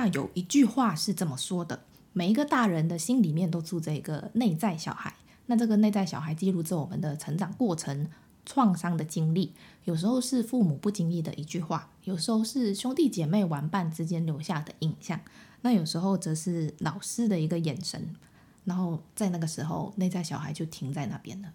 那有一句话是这么说的：每一个大人的心里面都住着一个内在小孩。那这个内在小孩记录着我们的成长过程、创伤的经历，有时候是父母不经意的一句话，有时候是兄弟姐妹玩伴之间留下的印象，那有时候则是老师的一个眼神，然后在那个时候，内在小孩就停在那边了。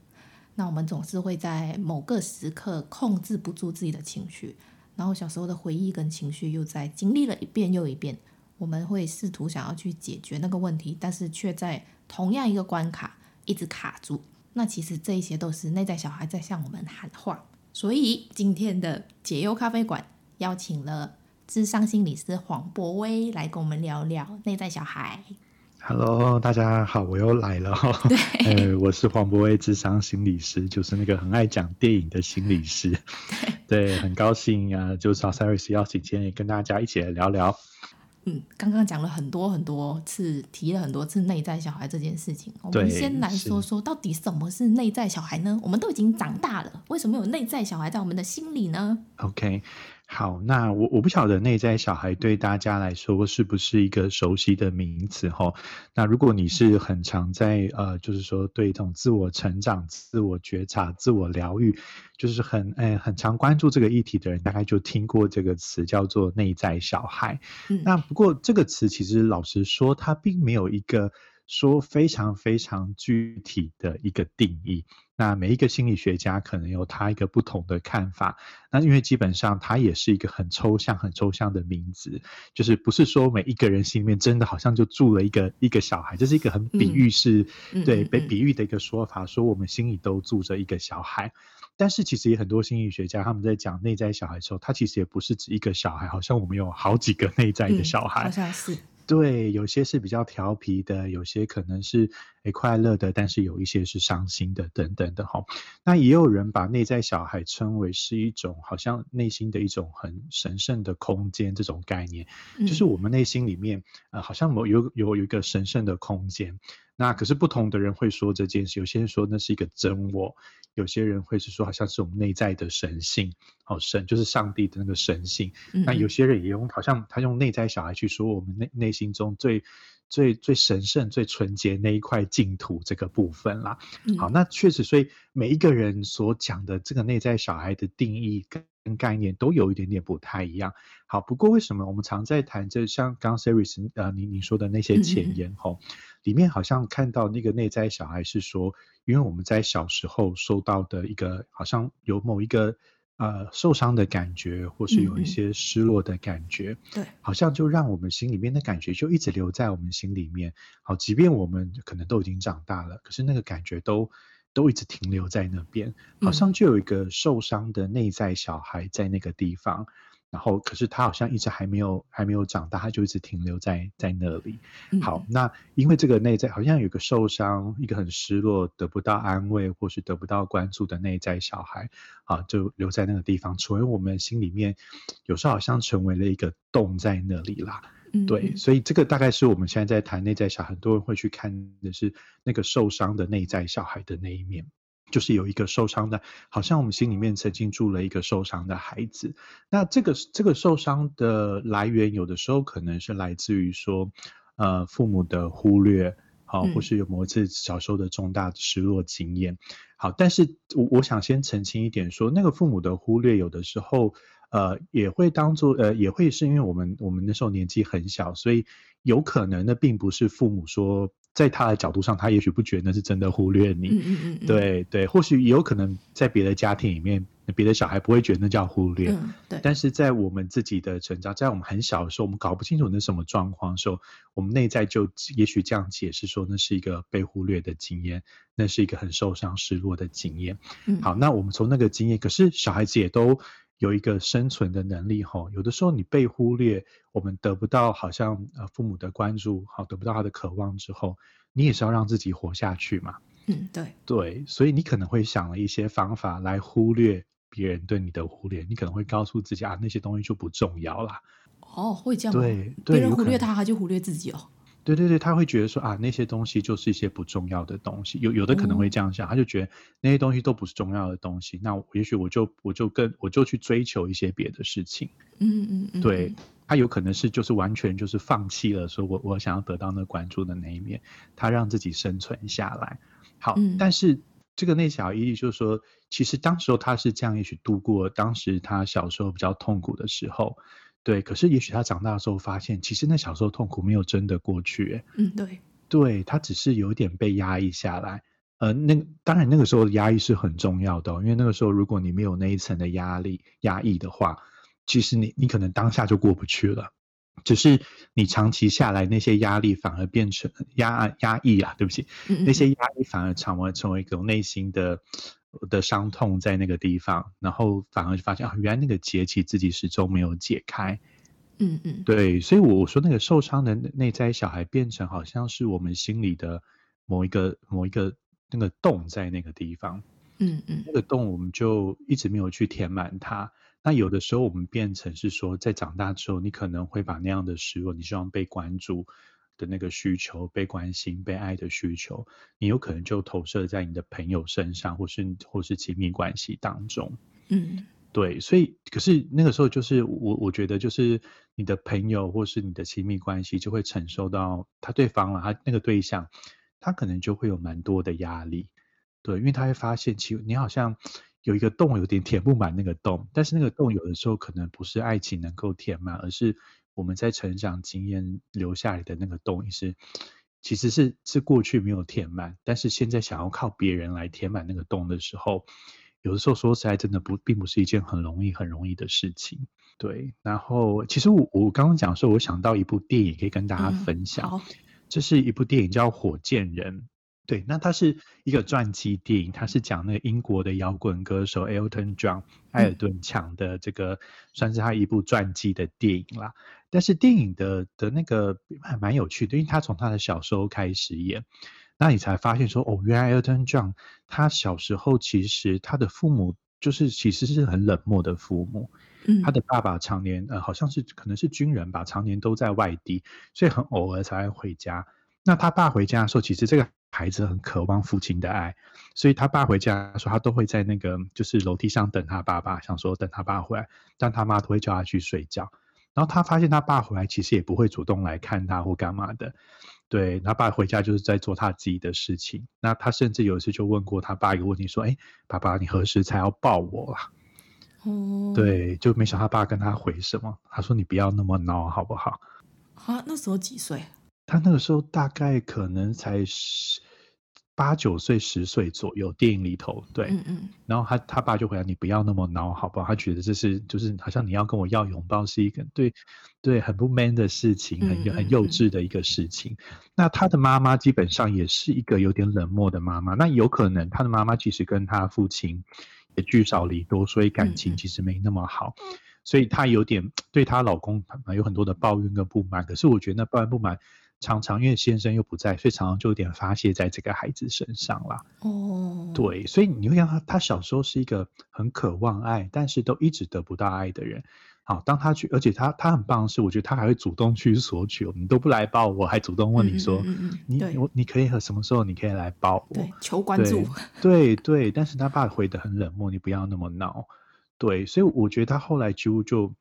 那我们总是会在某个时刻控制不住自己的情绪，然后小时候的回忆跟情绪又在经历了一遍又一遍，我们会试图想要去解决那个问题，但是却在同样一个关卡。一直卡住，那其实这一些都是内在小孩在向我们喊话。所以今天的解忧咖啡馆邀请了智商心理师黄博威来跟我们聊聊内在小孩。Hello，大家好，我又来了。对，呃，我是黄博威智商心理师，就是那个很爱讲电影的心理师。对，对，很高兴啊，就找 Saris 邀请今天也跟大家一起来聊聊。嗯，刚刚讲了很多很多次，提了很多次内在小孩这件事情。我们先来说说，到底什么是内在小孩呢？我们都已经长大了，为什么有内在小孩在我们的心里呢？OK。好，那我我不晓得内在小孩对大家来说是不是一个熟悉的名词哈？那如果你是很常在呃，就是说对这种自我成长、自我觉察、自我疗愈，就是很呃很常关注这个议题的人，大概就听过这个词叫做内在小孩。嗯，那不过这个词其实老实说，它并没有一个。说非常非常具体的一个定义，那每一个心理学家可能有他一个不同的看法。那因为基本上它也是一个很抽象、很抽象的名字，就是不是说每一个人心里面真的好像就住了一个一个小孩，这是一个很比喻式，嗯、对，被比喻的一个说法，说我们心里都住着一个小孩。但是其实也很多心理学家他们在讲内在小孩的时候，他其实也不是指一个小孩，好像我们有好几个内在的小孩，嗯、好像是。对，有些是比较调皮的，有些可能是诶快乐的，但是有一些是伤心的，等等的哈。那也有人把内在小孩称为是一种好像内心的一种很神圣的空间，这种概念，嗯、就是我们内心里面呃好像某有有有一个神圣的空间。那可是不同的人会说这件事，有些人说那是一个真我，有些人会是说好像是我们内在的神性，哦，神就是上帝的那个神性。嗯、那有些人也用好像他用内在小孩去说我们内内心中最最最神圣、最纯洁那一块净土这个部分啦。嗯、好，那确实，所以每一个人所讲的这个内在小孩的定义跟跟概念都有一点点不太一样。好，不过为什么我们常在谈这像刚 Siris 呃，你你说的那些前言吼，嗯、里面好像看到那个内在小孩是说，因为我们在小时候受到的一个好像有某一个呃受伤的感觉，或是有一些失落的感觉，嗯嗯对，好像就让我们心里面的感觉就一直留在我们心里面。好，即便我们可能都已经长大了，可是那个感觉都。都一直停留在那边，好像就有一个受伤的内在小孩在那个地方，嗯、然后可是他好像一直还没有还没有长大，他就一直停留在在那里。嗯、好，那因为这个内在好像有个受伤，一个很失落，得不到安慰或是得不到关注的内在小孩，啊，就留在那个地方，成为我们心里面有时候好像成为了一个洞在那里啦。对，所以这个大概是我们现在在谈内在小孩，很多人会去看的是那个受伤的内在小孩的那一面，就是有一个受伤的，好像我们心里面曾经住了一个受伤的孩子。那这个这个受伤的来源，有的时候可能是来自于说，呃，父母的忽略，好，或是有某一次小时候的重大失落经验。好，但是我我想先澄清一点说，说那个父母的忽略，有的时候。呃，也会当做呃，也会是因为我们我们那时候年纪很小，所以有可能那并不是父母说，在他的角度上，他也许不觉得那是真的忽略你，嗯嗯嗯，对对，或许也有可能在别的家庭里面，别的小孩不会觉得那叫忽略，嗯，对，但是在我们自己的成长，在我们很小的时候，我们搞不清楚那什么状况的时候，我们内在就也许这样解释说，那是一个被忽略的经验，那是一个很受伤失落的经验。嗯，好，那我们从那个经验，可是小孩子也都。有一个生存的能力吼，有的时候你被忽略，我们得不到好像呃父母的关注，好得不到他的渴望之后，你也是要让自己活下去嘛。嗯，对对，所以你可能会想了一些方法来忽略别人对你的忽略，你可能会告诉自己啊，那些东西就不重要啦。哦，会这样吗？对，对，别人忽略他，他就忽略自己哦。对对对，他会觉得说啊，那些东西就是一些不重要的东西。有有的可能会这样想，哦、他就觉得那些东西都不是重要的东西。那也许我就我就跟我就去追求一些别的事情。嗯嗯嗯。对，他有可能是就是完全就是放弃了，说我我想要得到那关注的那一面，他让自己生存下来。好，嗯、但是这个内小孩伊利就是说，其实当时候他是这样，也许度过当时他小时候比较痛苦的时候。对，可是也许他长大的时候发现，其实那小时候痛苦没有真的过去。嗯，对，对他只是有点被压抑下来。呃，那当然那个时候的压抑是很重要的哦，因为那个时候如果你没有那一层的压力压抑的话，其实你你可能当下就过不去了。只是你长期下来，那些压力反而变成压压抑啊，对不起，嗯嗯，那些压抑反而成为成为一种内心的。的伤痛在那个地方，然后反而就发现啊，原来那个结其实自己始终没有解开。嗯嗯，对，所以我说那个受伤的内在小孩变成好像是我们心里的某一个某一个那个洞在那个地方。嗯嗯，那个洞我们就一直没有去填满它。那有的时候我们变成是说，在长大之后，你可能会把那样的失落，你希望被关注。的那个需求，被关心、被爱的需求，你有可能就投射在你的朋友身上，或是或是亲密关系当中。嗯，对，所以可是那个时候，就是我我觉得，就是你的朋友或是你的亲密关系，就会承受到他对方了，他那个对象，他可能就会有蛮多的压力。对，因为他会发现，其实你好像有一个洞，有点填不满那个洞，但是那个洞有的时候可能不是爱情能够填满，而是。我们在成长经验留下来的那个洞，也是其实是是过去没有填满，但是现在想要靠别人来填满那个洞的时候，有的时候说实在真的不并不是一件很容易很容易的事情。对，然后其实我我刚刚讲说，我想到一部电影可以跟大家分享，嗯、这是一部电影叫《火箭人》。对，那它是一个传记电影，它是讲那个英国的摇滚歌手 Elton John 艾尔顿强的这个，算是他一部传记的电影啦。但是电影的的那个还蛮有趣的，因为他从他的小时候开始演，那你才发现说，哦，原来 Elton John 他小时候其实他的父母就是其实是很冷漠的父母，嗯，他的爸爸常年呃好像是可能是军人吧，常年都在外地，所以很偶尔才会回家。那他爸回家的时候，其实这个。孩子很渴望父亲的爱，所以他爸回家的时候，他都会在那个就是楼梯上等他爸爸，想说等他爸回来，但他妈都会叫他去睡觉。然后他发现他爸回来，其实也不会主动来看他或干嘛的。对，他爸回家就是在做他自己的事情。那他甚至有一次就问过他爸一个问题，说：“哎，爸爸，你何时才要抱我啊？”哦，对，就没想到他爸跟他回什么，他说：“你不要那么闹，好不好？”啊，那时候几岁？他那个时候大概可能才十八九岁、十岁左右，电影里头对，嗯嗯，然后他他爸就回来，你不要那么闹，好不好？他觉得这是就是好像你要跟我要拥抱是一个对对很不 man 的事情，很很幼稚的一个事情。嗯嗯嗯，那他的妈妈基本上也是一个有点冷漠的妈妈，那有可能他的妈妈其实跟他父亲也聚少离多，所以感情其实没那么好，所以她有点对她老公有很多的抱怨跟不满。可是我觉得那抱怨不满。常常因为先生又不在，所以常常就有点发泄在这个孩子身上啦。哦，对，所以你会看他，他小时候是一个很渴望爱，但是都一直得不到爱的人。好，当他去，而且他他很棒的是，我觉得他还会主动去索取，你都不来抱我，还主动问你说，嗯嗯嗯、你我你可以和什么时候你可以来抱我？对，求关注。对对，对，但是他爸回得很冷漠，你不要那么闹。对，所以我觉得他后来就就，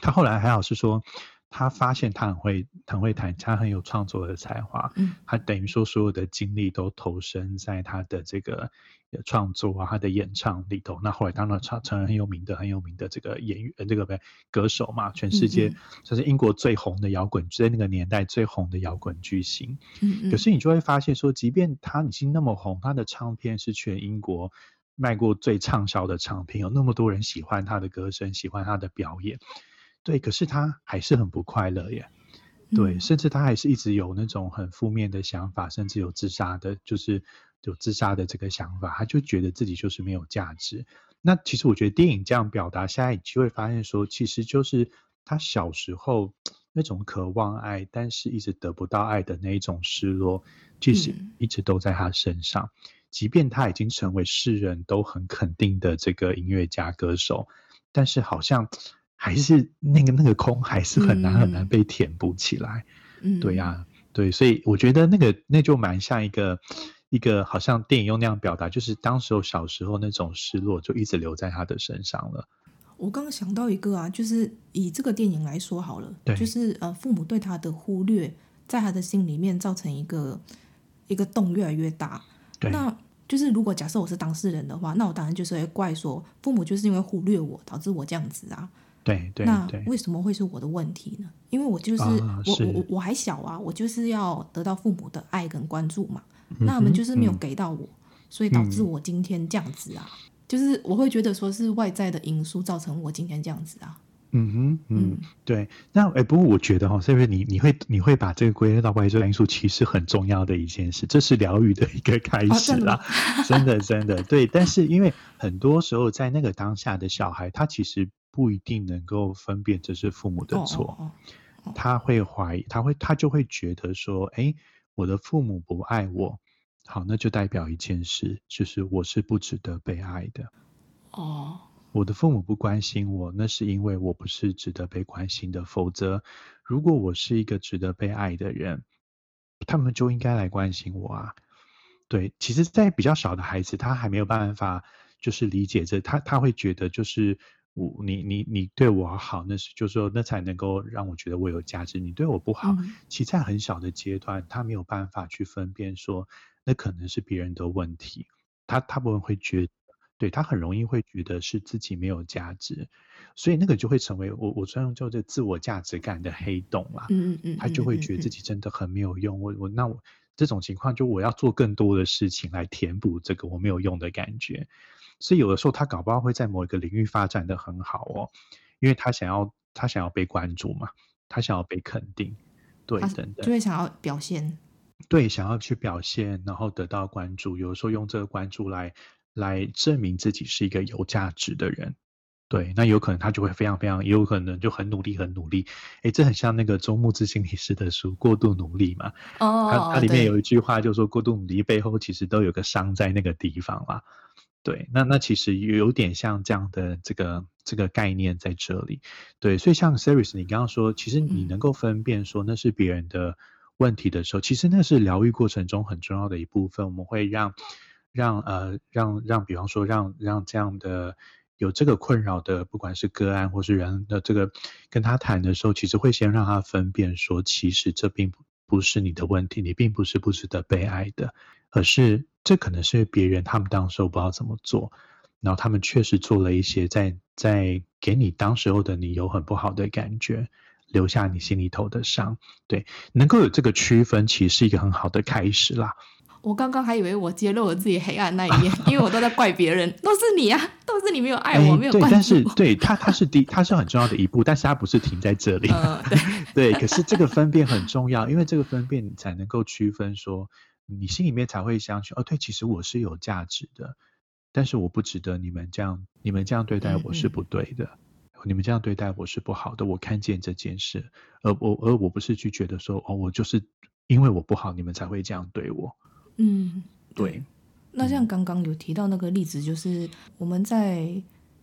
他后来还好是说。他发现他很会，很会弹，他很有创作的才华。嗯，他等于说所有的精力都投身在他的这个创作啊，他的演唱里头。那后来当然成成了很有名的、很有名的这个演员，呃，这个呗歌手嘛，全世界就是英国最红的摇滚，在那个年代最红的摇滚巨星。嗯嗯。可是你就会发现说，即便他已经那么红，他的唱片是全英国卖过最畅销的唱片，有那么多人喜欢他的歌声，喜欢他的表演。对，可是他还是很不快乐耶。对，甚至他还是一直有那种很负面的想法，甚至有自杀的，就是有自杀的这个想法。他就觉得自己就是没有价值。那其实我觉得电影这样表达，现在就会发现说，其实就是他小时候那种渴望爱，但是一直得不到爱的那一种失落，其实一直都在他身上。嗯、即便他已经成为世人都很肯定的这个音乐家歌手，但是好像还是那个那个空，还是很难很难被填补起来。嗯，对呀、啊，对，所以我觉得那个那就蛮像一个。一个好像电影用那样表达，就是当时候小时候那种失落，就一直留在他的身上了。我刚刚想到一个啊，就是以这个电影来说好了，对，就是呃，父母对他的忽略，在他的心里面造成一个一个洞越来越大。对，那就是如果假设我是当事人的话，那我当然就是会怪说，父母就是因为忽略我，导致我这样子啊。对对，那为什么会是我的问题呢？因为我就是、啊、我我我还小啊，我就是要得到父母的爱跟关注嘛。那他们就是没有给到我，嗯、所以导致我今天这样子啊，嗯、就是我会觉得说是外在的因素造成我今天这样子啊。嗯哼，嗯，对。那哎，不过我觉得哈，是不是你你会你会把这个归类到外在因素，其实很重要的一件事，这是疗愈的一个开始啦。哦、真的真的对。但是因为很多时候在那个当下的小孩，他其实不一定能够分辨这是父母的错，哦哦哦、他会怀疑，他会他就会觉得说，哎。我的父母不爱我，好，那就代表一件事，就是我是不值得被爱的。哦，我的父母不关心我，那是因为我不是值得被关心的。否则，如果我是一个值得被爱的人，他们就应该来关心我啊。对，其实，在比较小的孩子，他还没有办法，就是理解这，他他会觉得就是。我你你你对我好，那是就是说那才能够让我觉得我有价值。你对我不好，嗯、其实在很小的阶段，他没有办法去分辨说那可能是别人的问题。他大部分会觉得，对他很容易会觉得是自己没有价值，所以那个就会成为我我专用叫做自我价值感的黑洞啦。嗯嗯嗯，他就会觉得自己真的很没有用。我我那我这种情况，就我要做更多的事情来填补这个我没有用的感觉。所以有的时候他搞不好会在某一个领域发展的很好哦，因为他想要他想要被关注嘛，他想要被肯定，对，等等，就会想要表现，对，想要去表现，然后得到关注。有的时候用这个关注来来证明自己是一个有价值的人，对，那有可能他就会非常非常，也有可能就很努力很努力。诶，这很像那个周牧之心理师的书《过度努力》嘛，哦，它它里面有一句话就说，过度努力背后其实都有个伤在那个地方啦。对，那那其实有点像这样的这个这个概念在这里。对，所以像 SeriS，你刚刚说，其实你能够分辨说那是别人的问题的时候，嗯、其实那是疗愈过程中很重要的一部分。我们会让让呃让让，比方说让让这样的有这个困扰的，不管是个案或是人的这个跟他谈的时候，其实会先让他分辨说，其实这并不不是你的问题，你并不是不值得被爱的，而是。这可能是别人他们当时候不知道怎么做，然后他们确实做了一些在在给你当时候的你有很不好的感觉，留下你心里头的伤。对，能够有这个区分，其实是一个很好的开始啦。我刚刚还以为我揭露了自己黑暗那一面，因为我都在怪别人，都是你啊，都是你没有爱我，没有关注。对，但是对他他是第他是很重要的一步，但是他不是停在这里。呃、对 对，可是这个分辨很重要，因为这个分辨你才能够区分说。你心里面才会相信哦，对，其实我是有价值的，但是我不值得你们这样，你们这样对待我是不对的，嗯嗯，你们这样对待我是不好的。我看见这件事，而我而我不是去觉得说哦，我就是因为我不好，你们才会这样对我。嗯，对。那像刚刚有提到那个例子，就是我们在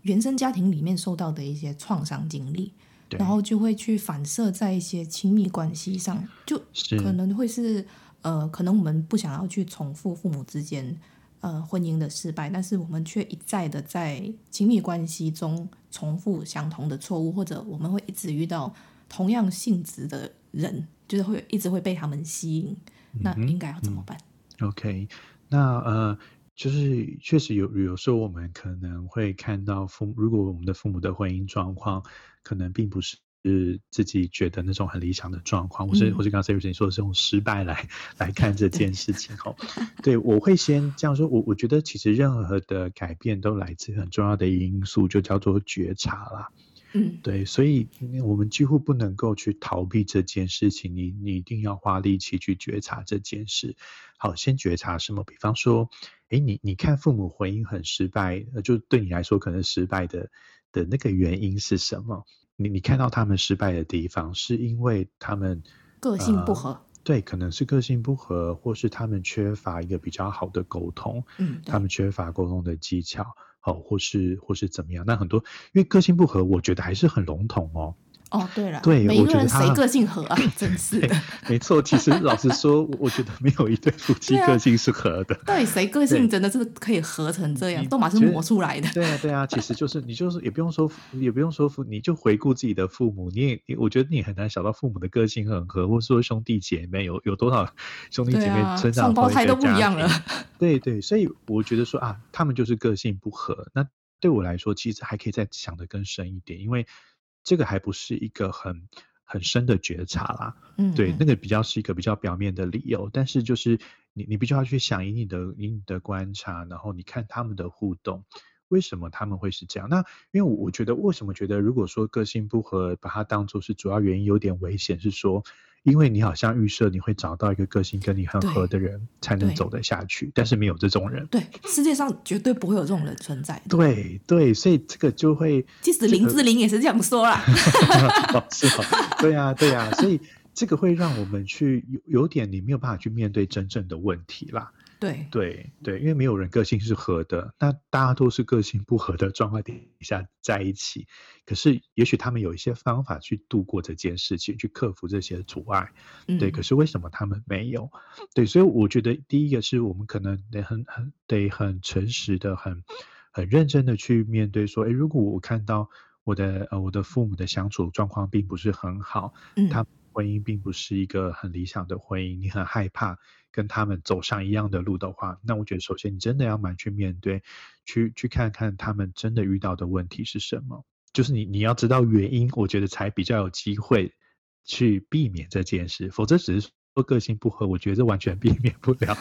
原生家庭里面受到的一些创伤经历，然后就会去反射在一些亲密关系上，就可能会是。呃，可能我们不想要去重复父母之间呃婚姻的失败，但是我们却一再的在亲密关系中重复相同的错误，或者我们会一直遇到同样性质的人，就是会一直会被他们吸引。那应该要怎么办？嗯嗯，OK，那呃，就是确实有有时候我们可能会看到父母，如果我们的父母的婚姻状况可能并不是。是自己觉得那种很理想的状况，我是我是刚才有人说的是用失败来来看这件事情哦，对，我会 先这样说，我我觉得其实任何的改变都来自很重要的因素，就叫做觉察啦。嗯，对，所以我们几乎不能够去逃避这件事情，你你一定要花力气去觉察这件事。好，先觉察什么？比方说，哎，你你看父母婚姻很失败，就对你来说可能失败的的那个原因是什么？你你看到他们失败的地方，是因为他们个性不合。呃对，可能是个性不合，或是他们缺乏一个比较好的沟通，嗯，他们缺乏沟通的技巧，好，或是或是怎么样？那很多因为个性不合，我觉得还是很笼统哦。哦，对了，对，每个人谁个性合啊？真是的，没错。其实老实说，我觉得没有一对夫妻个性是合的。对，谁个性真的是可以合成这样，都马是磨出来的。对啊，对啊，其实就是你就是也不用说，也不用说父，你就回顾自己的父母，你也我觉得你很难想到父母的个性很合，或者说兄弟姐妹有有多少兄弟姐妹成长双胞胎都不一样了。对对，所以我觉得说啊，他们就是个性不合。那对我来说，其实还可以再想得更深一点，因为。这个还不是一个很很深的觉察啦，嗯，对，那个比较是一个比较表面的理由，但是就是你你必须要去想以你的以你的观察，然后你看他们的互动，为什么他们会是这样？那因为我我觉得为什么觉得如果说个性不合，把它当做是主要原因，有点危险，是说。因为你好像预设你会找到一个个性跟你很合的人，才能走得下去，但是没有这种人。对，世界上绝对不会有这种人存在。对对，所以这个就会，即使林志玲也是这样说啦。哦，是哦，对呀对呀，所以这个会让我们去有有点你没有办法去面对真正的问题啦。对对对，因为没有人个性是合的，那大家都是个性不合的状况底下在一起。可是，也许他们有一些方法去度过这件事情，去克服这些阻碍。对，嗯、可是为什么他们没有？对，所以我觉得第一个是我们可能得很很得很诚实的、很很认真的去面对，说，诶，如果我看到我的呃我的父母的相处状况并不是很好，嗯，他婚姻并不是一个很理想的婚姻，你很害怕。跟他们走上一样的路的话，那我觉得首先你真的要蛮去面对，去去看看他们真的遇到的问题是什么。就是你你要知道原因，我觉得才比较有机会去避免这件事。否则只是说个性不合，我觉得这完全 避免不了。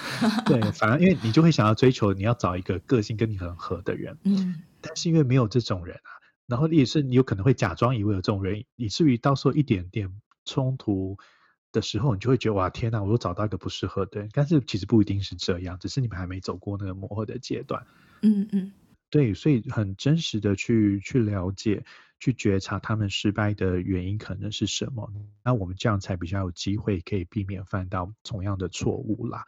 对，反而因为你就会想要追求你要找一个个性跟你很合的人。嗯，但是因为没有这种人啊，然后也是你有可能会假装以为有这种人，以至于到时候一点点冲突的时候，你就会觉得哇，天哪，我又找到一个不适合的人。但是其实不一定是这样，只是你们还没走过那个磨合的阶段。嗯嗯，对，所以很真实的去去了解、去觉察他们失败的原因可能是什么，那我们这样才比较有机会可以避免犯到同样的错误啦。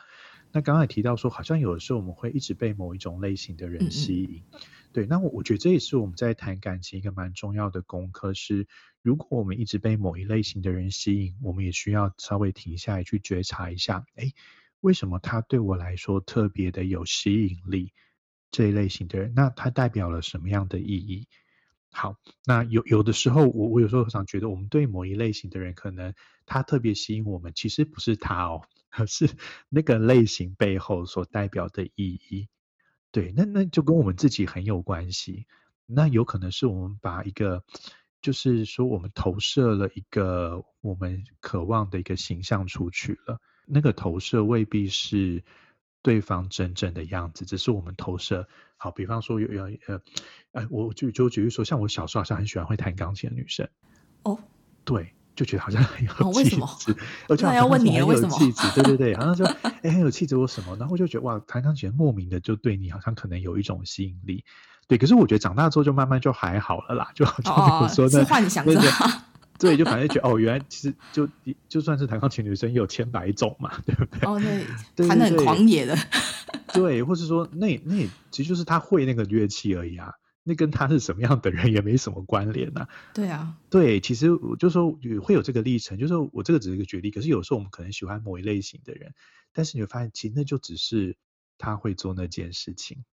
那刚才提到说，好像有的时候我们会一直被某一种类型的人吸引。嗯嗯对，那我我觉得这也是我们在谈感情一个蛮重要的功课是，如果我们一直被某一类型的人吸引，我们也需要稍微停下来去觉察一下，哎，为什么他对我来说特别的有吸引力？这一类型的人，那他代表了什么样的意义？好，那有有的时候，我我有时候常觉得，我们对某一类型的人，可能他特别吸引我们，其实不是他哦，而是那个类型背后所代表的意义。对，那那就跟我们自己很有关系。那有可能是我们把一个，就是说我们投射了一个我们渴望的一个形象出去了。那个投射未必是对方真正的样子，只是我们投射。好，比方说有有呃，哎，我就就举例说，像我小时候好像很喜欢会弹钢琴的女生。哦，对。就觉得好像很有气质，哦、为什么？我就要问你为什么？气质，对对对，好像说 哎很有气质或什么，然后我就觉得哇，弹钢琴莫名的就对你好像可能有一一种吸引力，对。可是我觉得长大之后就慢慢就还好了啦，就好像比如说的、哦、是幻想着，对，就反正觉得哦，原来其实就就算是弹钢琴女生也有千百种嘛，对不对？哦，对，弹得很狂野的，对，或是说那那其实就是他会那个乐器而已啊。那跟他是什么样的人也没什么关联呐、啊。对啊，对，其实我就说会有这个历程，就是说我这个只是一个举例。可是有时候我们可能喜欢某一类型的人，但是你会发现，其实那就只是他会做那件事情，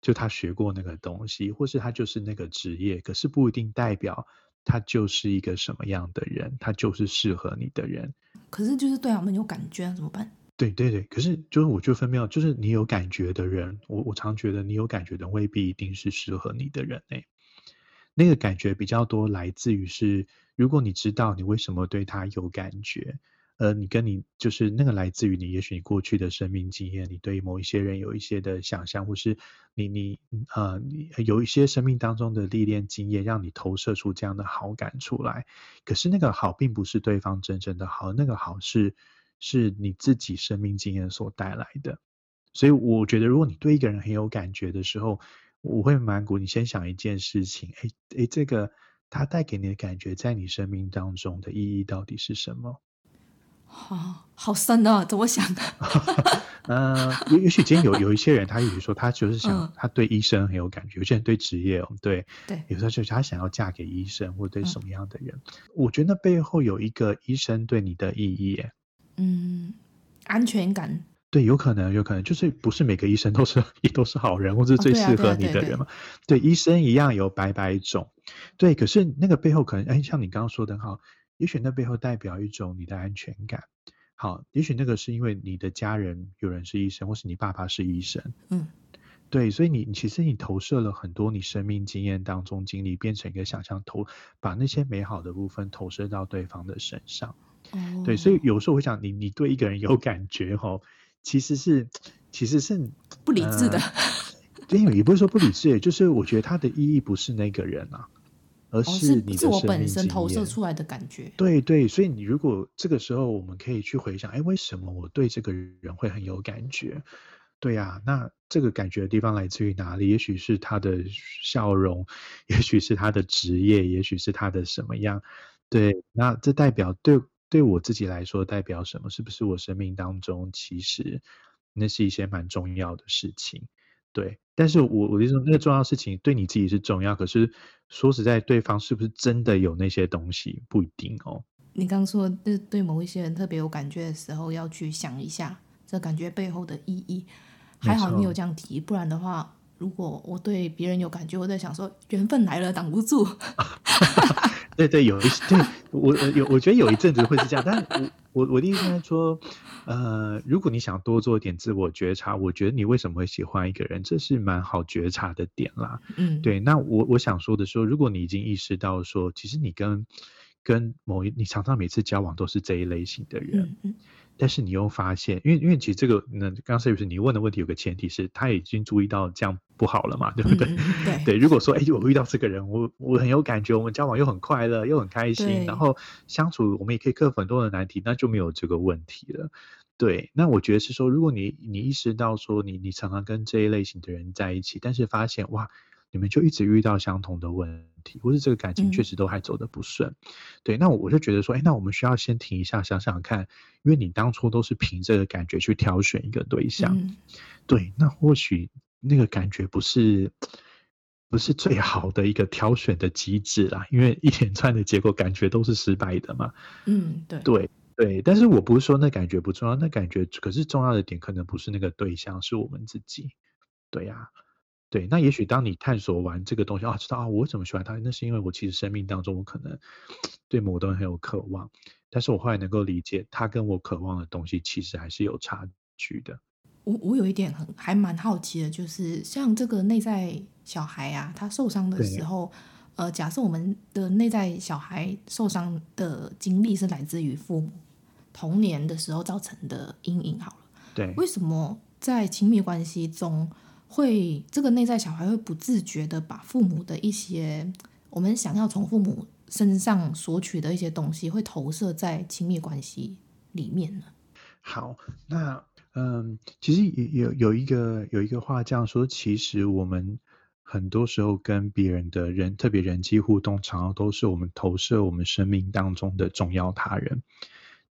就他学过那个东西，或是他就是那个职业，可是不一定代表他就是一个什么样的人，他就是适合你的人。可是就是对啊，我们有感觉啊，怎么办？对对对，可是就是我就分辨，就是你有感觉的人，我我常觉得你有感觉的未必一定是适合你的人诶。那个感觉比较多来自于是，如果你知道你为什么对他有感觉，呃，你跟你就是那个来自于你，也许你过去的生命经验，你对某一些人有一些的想象，或是你你呃你有一些生命当中的历练经验，让你投射出这样的好感出来。可是那个好并不是对方真正的好，那个好是是你自己生命经验所带来的。所以我觉得，如果你对一个人很有感觉的时候，我会蛮鼓你先想一件事情，哎哎，这个他带给你的感觉，在你生命当中的意义到底是什么？好好深啊，怎么想的？呃，也也许今天有有一些人，他也许说他就是想，他对医生很有感觉。有些人对职业，对对，有时候就是他想要嫁给医生，或对什么样的人？我觉得那背后有一个医生对你的意义，嗯，安全感。对，有可能，有可能就是不是每个医生都是 也都是好人，或是最适合你的人嘛？对，医生一样有百百种。对，可是那个背后可能，哎，像你刚刚说的很好。也许那背后代表一种你的安全感，好，也许那个是因为你的家人有人是医生，或是你爸爸是医生，嗯，对，所以你其实你投射了很多你生命经验当中经历，变成一个想象投，把那些美好的部分投射到对方的身上，哦，对，所以有时候我想你你对一个人有感觉哈，其实是其实是不理智的，因为也不是说不理智，就是我觉得它的意义不是那个人啊。而是你的生命经验，哦，是我本身投射出来的感觉。对对，所以你如果这个时候我们可以去回想，哎，为什么我对这个人会很有感觉？对呀，那这个感觉的地方来自于哪里？也许是他的笑容，也许是他的职业，也许是他的什么样？对，那这代表对对我自己来说代表什么？是不是我生命当中其实那是一些蛮重要的事情？对，但是我我就说那个重要事情对你自己是重要，可是说实在，对方是不是真的有那些东西不一定哦。你刚说对对某一些人特别有感觉的时候，要去想一下这感觉背后的意义。还好你有这样提，不然的话，如果我对别人有感觉，我在想说缘分来了挡不住。对对，有一对我有，我觉得有一阵子会是这样，但我我我的意思是说，呃，如果你想多做一点自我觉察，我觉得你为什么会喜欢一个人，这是蛮好觉察的点啦。嗯，对，那我我想说的说，如果你已经意识到说，其实你跟跟某一你常常每次交往都是这一类型的人。嗯嗯但是你又发现，因为因为其实这个，那刚刚是不是你问的问题有个前提是，他已经注意到这样不好了嘛，对不对？嗯、对对。如果说，哎，我遇到这个人，我我很有感觉，我们交往又很快乐，又很开心，然后相处我们也可以克服很多的难题，那就没有这个问题了。对。那我觉得是说，如果你你意识到说，你你常常跟这一类型的人在一起，但是发现哇。你们就一直遇到相同的问题，或是这个感情确实都还走得不顺，嗯，对，那我我就觉得说，哎，那我们需要先停一下，想想看，因为你当初都是凭这个感觉去挑选一个对象，嗯，对，那或许那个感觉不是不是最好的一个挑选的机制啦，因为一连串的结果感觉都是失败的嘛，嗯，对，对对，但是我不是说那感觉不重要，那感觉可是重要的点可能不是那个对象，是我们自己，对呀，啊。对，那也许当你探索完这个东西啊，知道啊，我为什么喜欢他？那是因为我其实生命当中我可能对某个东西很有渴望，但是我后来能够理解，他跟我渴望的东西其实还是有差距的。我我有一点很还蛮好奇的，就是像这个内在小孩啊，他受伤的时候，呃，假设我们的内在小孩受伤的经历是来自于父母童年的时候造成的阴影，好了，对，为什么在亲密关系中？会这个内在小孩会不自觉的把父母的一些我们想要从父母身上索取的一些东西，会投射在亲密关系里面呢？好，那嗯，其实有有一个有一个话这样说，其实我们很多时候跟别人的人，特别人际互动，常常都是我们投射我们生命当中的重要他人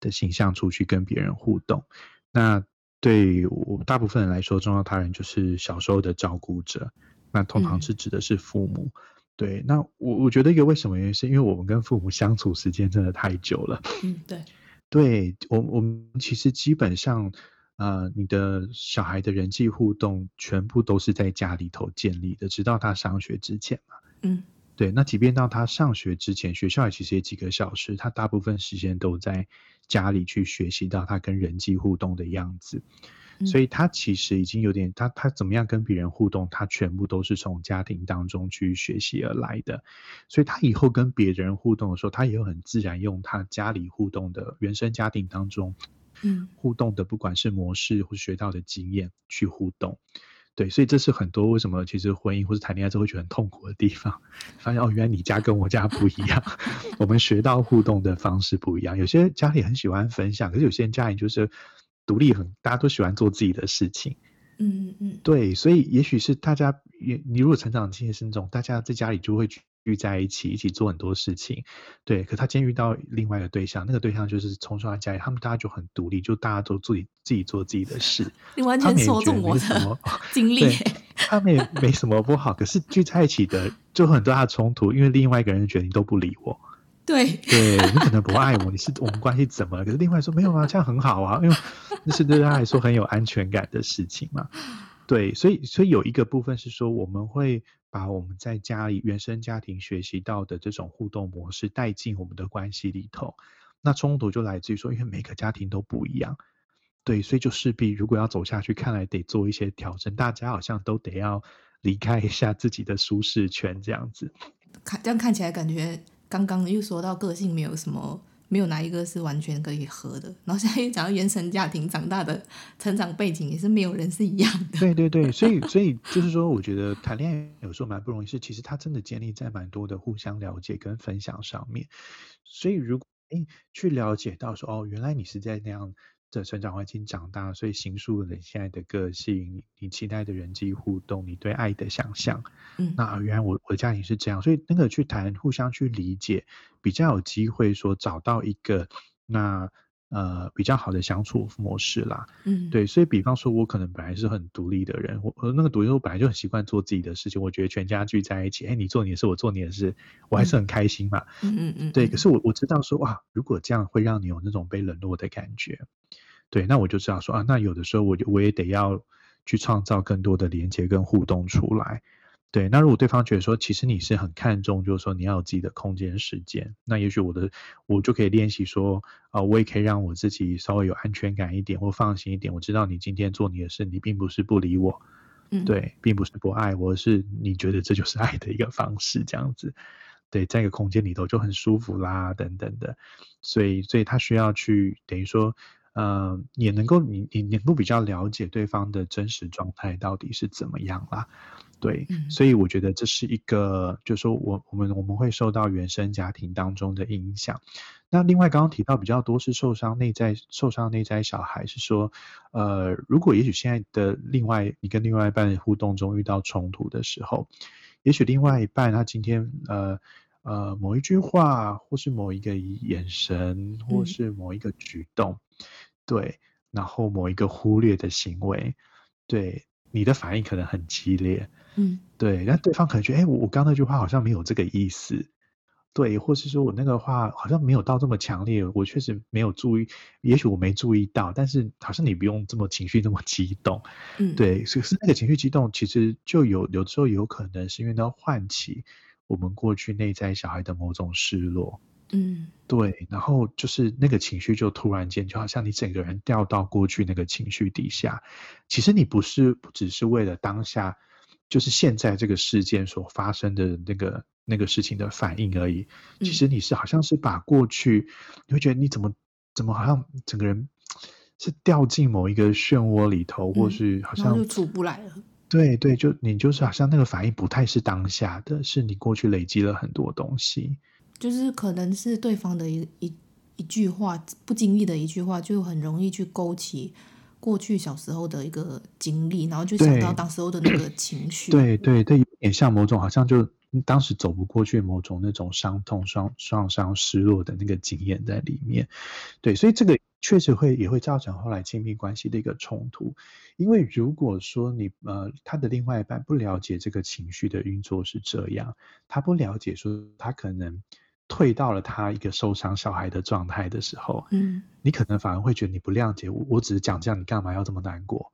的形象出去跟别人互动，那。对我大部分人来说，重要他人就是小时候的照顾者，那通常是指的是父母。嗯、对，那我我觉得一个为什么原因，是因为我们跟父母相处时间真的太久了。嗯，对，对我我们其实基本上，呃，你的小孩的人际互动全部都是在家里头建立的，直到他上学之前嘛。嗯。对，那即便到他上学之前，学校也其实也几个小时，他大部分时间都在家里去学习到他跟人际互动的样子。所以他其实已经有点，他他怎么样跟别人互动，他全部都是从家庭当中去学习而来的。所以他以后跟别人互动的时候，他也会很自然用他家里互动的原生家庭当中，嗯，互动的不管是模式或学到的经验去互动。对，所以这是很多为什么其实婚姻或是谈恋爱之后会觉得很痛苦的地方。发现哦，原来你家跟我家不一样，我们学到互动的方式不一样。有些家里很喜欢分享，可是有些人家里就是。独立很，大家都喜欢做自己的事情，嗯嗯嗯，对，所以也许是大家也，你如果成长经验是那种，大家在家里就会聚在一起，一起做很多事情，对。可他今天遇到另外一个对象，那个对象就是从小在家里，他们大家就很独立，就大家都自己自己做自己的事，你完全说中我的经历，他们也没什么不好，可是聚在一起的就很多大的冲突，因为另外一个人觉得你都不理我。对，对你可能不爱我，你是我们关系怎么了？可是另外说没有啊，这样很好啊，因为那是对他来说很有安全感的事情嘛。对，所以所以有一个部分是说，我们会把我们在家里原生家庭学习到的这种互动模式带进我们的关系里头。那冲突就来自于说，因为每个家庭都不一样，对，所以就势必如果要走下去，看来得做一些调整。大家好像都得要离开一下自己的舒适圈，这样子。看这样看起来感觉。刚刚又说到个性没有什么，没有哪一个是完全可以合的。然后现在又讲到原生家庭长大的成长背景，也是没有人是一样的。对对对，所以所以就是说，我觉得谈恋爱有时候蛮不容易，是其实它真的建立在蛮多的互相了解跟分享上面。所以如果哎去了解到说哦，原来你是在那样。的成长环境长大，所以形塑了你现在的个性，你期待的人际互动，你对爱的想象。嗯，那原来我我的家庭是这样，所以那个去谈，互相去理解，比较有机会说找到一个那呃比较好的相处模式啦。嗯，对，所以比方说，我可能本来是很独立的人，我那个独立，我本来就很习惯做自己的事情，我觉得全家聚在一起，哎，你做你的事，我做你的事，我还是很开心嘛。嗯嗯嗯，对。可是我我知道说哇，如果这样会让你有那种被冷落的感觉。对，那我就知道说啊，那有的时候我就我也得要去创造更多的连接跟互动出来。对，那如果对方觉得说，其实你是很看重，就是说你要有自己的空间时间，那也许我的我就可以练习说啊，我也可以让我自己稍微有安全感一点，或放心一点。我知道你今天做你的事，你并不是不理我，嗯，对，并不是不爱我，是你觉得这就是爱的一个方式，这样子。对，在一个空间里头就很舒服啦，等等的。所以，所以他需要去等于说。呃，也能够你你能够比较了解对方的真实状态到底是怎么样啦，对，嗯、所以我觉得这是一个，就是说我我们我们会受到原生家庭当中的影响。那另外刚刚提到比较多是受伤内在受伤内在小孩，是说，呃，如果也许现在的另外你跟另外一半互动中遇到冲突的时候，也许另外一半他今天呃。呃，某一句话，或是某一个眼神，或是某一个举动，嗯、对，然后某一个忽略的行为，对，你的反应可能很激烈，嗯，对，但对方可能觉得，哎，我我刚那句话好像没有这个意思，对，或是说我那个话好像没有到这么强烈，我确实没有注意，也许我没注意到，但是好像你不用这么情绪这么激动，嗯，对，可是那个情绪激动，其实就有有时候有可能是因为它唤起。我们过去内在小孩的某种失落，嗯，对，然后就是那个情绪就突然间就好像你整个人掉到过去那个情绪底下，其实你不是不只是为了当下，就是现在这个事件所发生的那个那个事情的反应而已，其实你是好像是把过去，你会觉得你怎么怎么好像整个人是掉进某一个漩涡里头，嗯，或是好像就出不来了。对对，就你就是好像那个反应不太是当下的，是你过去累积了很多东西，就是可能是对方的一一一句话，不经意的一句话，就很容易去勾起过去小时候的一个经历，然后就想到当时候的那个情绪。对对对，有点像某种好像就当时走不过去某种那种伤痛、创创伤、失落的那个经验在里面。对，所以这个。确实会也会造成后来亲密关系的一个冲突，因为如果说你呃他的另外一半不了解这个情绪的运作是这样，他不了解说他可能退到了他一个受伤小孩的状态的时候，嗯，你可能反而会觉得你不谅解我，我只是讲这样，你干嘛要这么难过？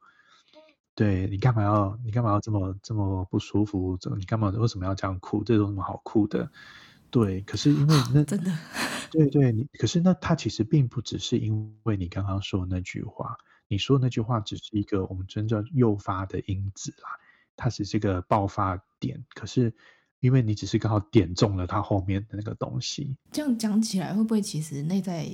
对，你干嘛要你干嘛要这么这么不舒服？这你干嘛为什么要这样哭？这有什么好哭的？对，可是因为 那真的。对对，你可是那他其实并不只是因为你刚刚说的那句话，你说的那句话只是一个我们真正诱发的因子啦，它只是一个爆发点。可是因为你只是刚好点中了它后面的那个东西，这样讲起来会不会其实内在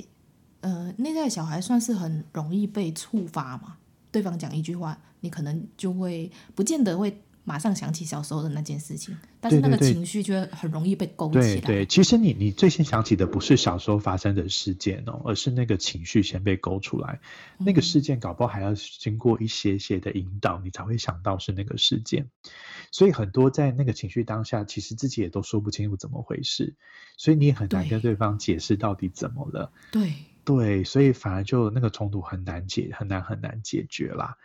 呃内在小孩算是很容易被触发嘛？对方讲一句话，你可能就会不见得会。马上想起小时候的那件事情，但是那个情绪就很容易被勾起来。对对，其实你你最先想起的不是小时候发生的事件哦，而是那个情绪先被勾出来。嗯、那个事件搞不好还要经过一些些的引导，你才会想到是那个事件。所以很多在那个情绪当下，其实自己也都说不清楚怎么回事，所以你也很难跟对方解释到底怎么了。对对，所以反而就那个冲突很难解，很难很难解决啦。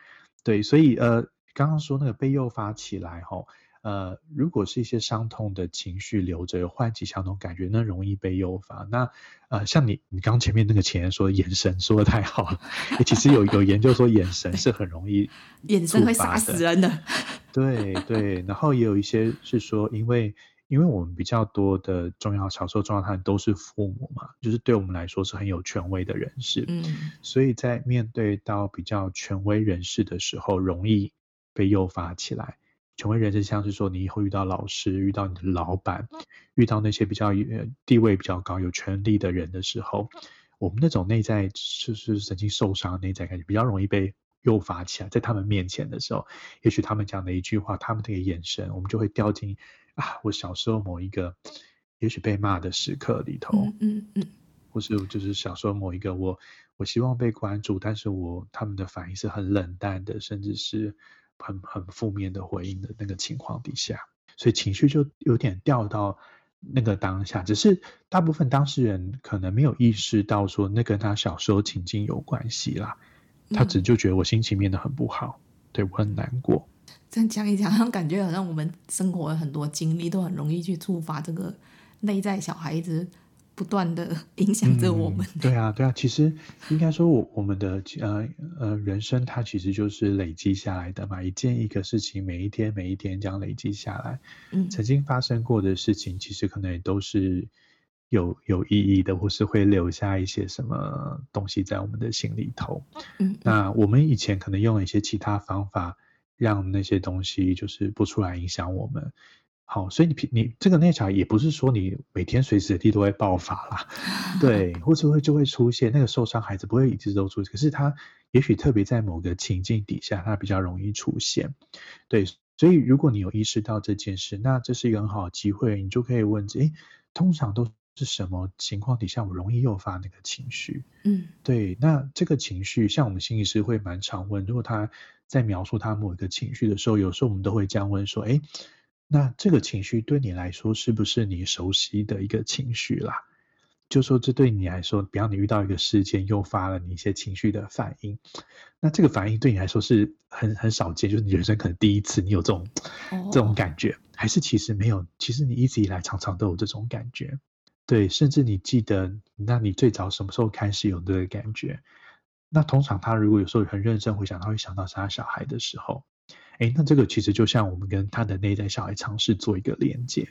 对，所以呃。刚刚说那个被诱发起来吼，呃，如果是一些伤痛的情绪留着，唤起相同感觉，那容易被诱发。那呃，像你你刚前面那个前言说眼神说的太好了，其实有有研究说眼神是很容易 眼神会杀死人的。对对，然后也有一些是说，因为因为我们比较多的重要小时候重要他人都是父母嘛，就是对我们来说是很有权威的人士，嗯，所以在面对到比较权威人士的时候，容易。被诱发起来，权威人士像是说，你以后遇到老师、遇到你的老板、遇到那些比较地位比较高、有权力的人的时候，我们那种内在就是神经受伤的内在感觉比较容易被诱发起来。在他们面前的时候，也许他们讲的一句话，他们的眼神，我们就会掉进啊，我小时候某一个也许被骂的时刻里头，嗯嗯，嗯，或是就是小时候某一个我我希望被关注，但是我他们的反应是很冷淡的，甚至是。很很负面的回应的那个情况底下，所以情绪就有点掉到那个当下。只是大部分当事人可能没有意识到说那跟他小时候情境有关系啦，他只就觉得我心情变得很不好，嗯、对我很难过。这样讲一讲，好像感觉好像我们生活的很多经历都很容易去触发这个内在小孩子。不断的影响着我们。嗯。对啊，对啊，其实应该说，我我们的呃呃人生，它其实就是累积下来的嘛。一件一个事情，每一天每一天这样累积下来，嗯，曾经发生过的事情，其实可能也都是有有意义的，或是会留下一些什么东西在我们的心里头。嗯，那我们以前可能用了一些其他方法，让那些东西就是不出来影响我们。好，所以你你这个内在也不是说你每天随时随地都会爆发啦，对，或者会就会出现那个受伤孩子不会一直都出现，可是他也许特别在某个情境底下，他比较容易出现，对，所以如果你有意识到这件事，那这是一个很好的机会，你就可以问，诶，通常都是什么情况底下我容易诱发那个情绪？嗯，对，那这个情绪，像我们心理师会蛮常问，如果他在描述他某一个情绪的时候，有时候我们都会这样问说，诶。那这个情绪对你来说是不是你熟悉的一个情绪啦？就说这对你来说，比方你遇到一个事件，诱发了你一些情绪的反应，那这个反应对你来说是很很少见，就是你人生可能第一次你有这种、oh. 这种感觉，还是其实没有？其实你一直以来常常都有这种感觉，对，甚至你记得，那你最早什么时候开始有这个感觉？那通常他如果有时候很认真回想，他会想到是他小孩的时候。哎，那这个其实就像我们跟他的内在小孩尝试做一个连接，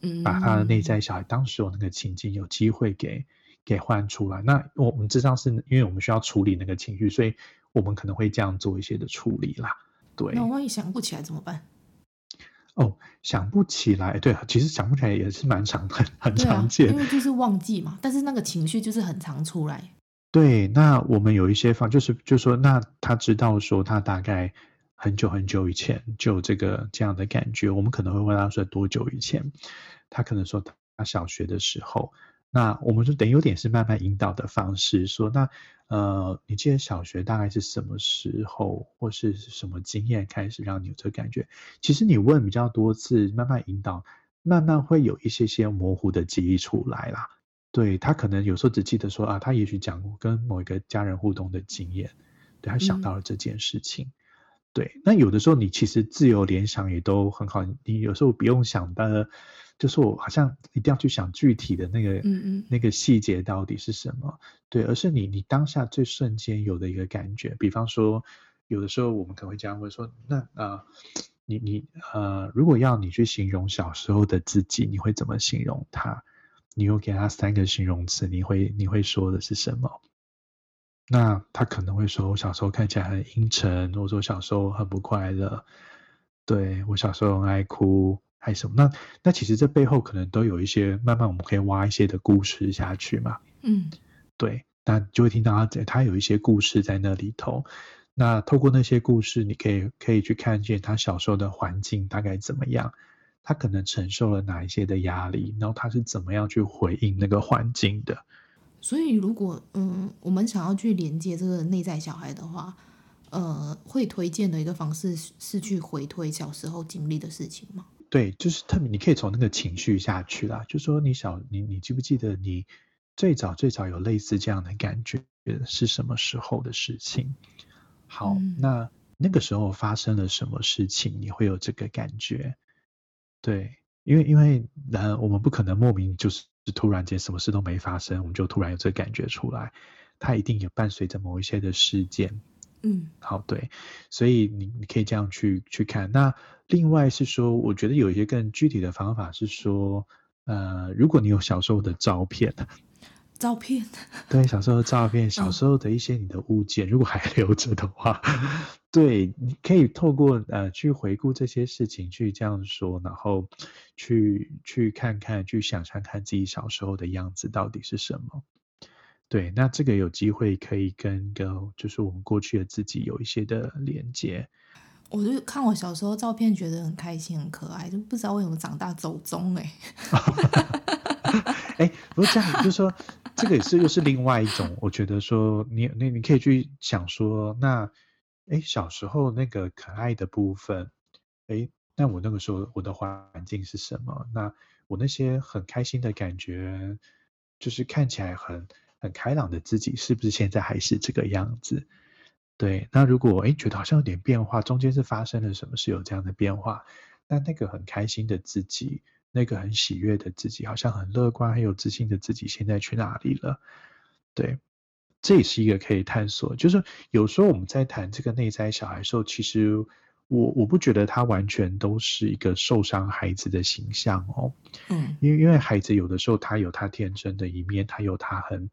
嗯，把他的内在小孩当时有那个情境有机会给给唤出来。那我们知道是因为我们需要处理那个情绪，所以我们可能会这样做一些的处理啦。对，那万一想不起来怎么办？哦，想不起来，对，其实想不起来也是蛮常 很很常见，啊，因为就是忘记嘛。但是那个情绪就是很常出来。对，那我们有一些方，就是就是说，那他知道说他大概。很久很久以前就有这个这样的感觉，我们可能会问他说多久以前，他可能说他小学的时候，那我们就等于有点是慢慢引导的方式，说那呃，你记得小学大概是什么时候或是什么经验开始让你有这个感觉？其实你问比较多次，慢慢引导，慢慢会有一些些模糊的记忆出来啦。对，他可能有时候只记得说啊，他也许讲过跟某一个家人互动的经验，对，他想到了这件事情。嗯对，那有的时候你其实自由联想也都很好，你有时候不用想的，就是我好像一定要去想具体的那个，嗯嗯，那个细节到底是什么？对，而是你你当下最瞬间有的一个感觉。比方说，有的时候我们可能会这样会说，那啊、呃，你你呃，如果要你去形容小时候的自己，你会怎么形容他？你有给他三个形容词，你会你会说的是什么？那他可能会说，我小时候看起来很阴沉，或者说小时候很不快乐，对，我小时候很爱哭，爱什么？那那其实这背后可能都有一些，慢慢我们可以挖一些的故事下去嘛。嗯，对，那就会听到他他有一些故事在那里头。那透过那些故事，你可以可以去看见他小时候的环境大概怎么样，他可能承受了哪一些的压力，然后他是怎么样去回应那个环境的。所以，如果嗯，我们想要去连接这个内在小孩的话，呃，会推荐的一个方式是去回推小时候经历的事情吗？对，就是特别，你可以从那个情绪下去啦。就说你小，你你记不记得你最早最早有类似这样的感觉是什么时候的事情？好，嗯、那那个时候发生了什么事情，你会有这个感觉？对，因为因为呃，我们不可能莫名就是。是突然间什么事都没发生，我们就突然有这个感觉出来，它一定也伴随着某一些的事件。嗯，好，对，所以你你可以这样去去看。那另外是说，我觉得有一些更具体的方法是说，呃，如果你有小时候的照片，照片，对，小时候的照片，小时候的一些你的物件，嗯、如果还留着的话。对，你可以透过呃去回顾这些事情，去这样说，然后去去看看，去想象看自己小时候的样子到底是什么。对，那这个有机会可以跟个就是我们过去的自己有一些的连接。我就看我小时候照片，觉得很开心、很可爱，就不知道为什么长大走中哎。哎，不是这样就是说，这个也是又是另外一种，我觉得说你你你可以去想说那。哎，小时候那个可爱的部分，哎，那我那个时候我的环境是什么？那我那些很开心的感觉，就是看起来很很开朗的自己，是不是现在还是这个样子？对，那如果哎觉得好像有点变化，中间是发生了什么是有这样的变化？那那个很开心的自己，那个很喜悦的自己，好像很乐观、很有自信的自己，现在去哪里了？对。这也是一个可以探索，就是有时候我们在谈这个内在小孩的时候，其实我我不觉得他完全都是一个受伤孩子的形象哦，嗯，因为因为孩子有的时候他有他天真的一面，他有他很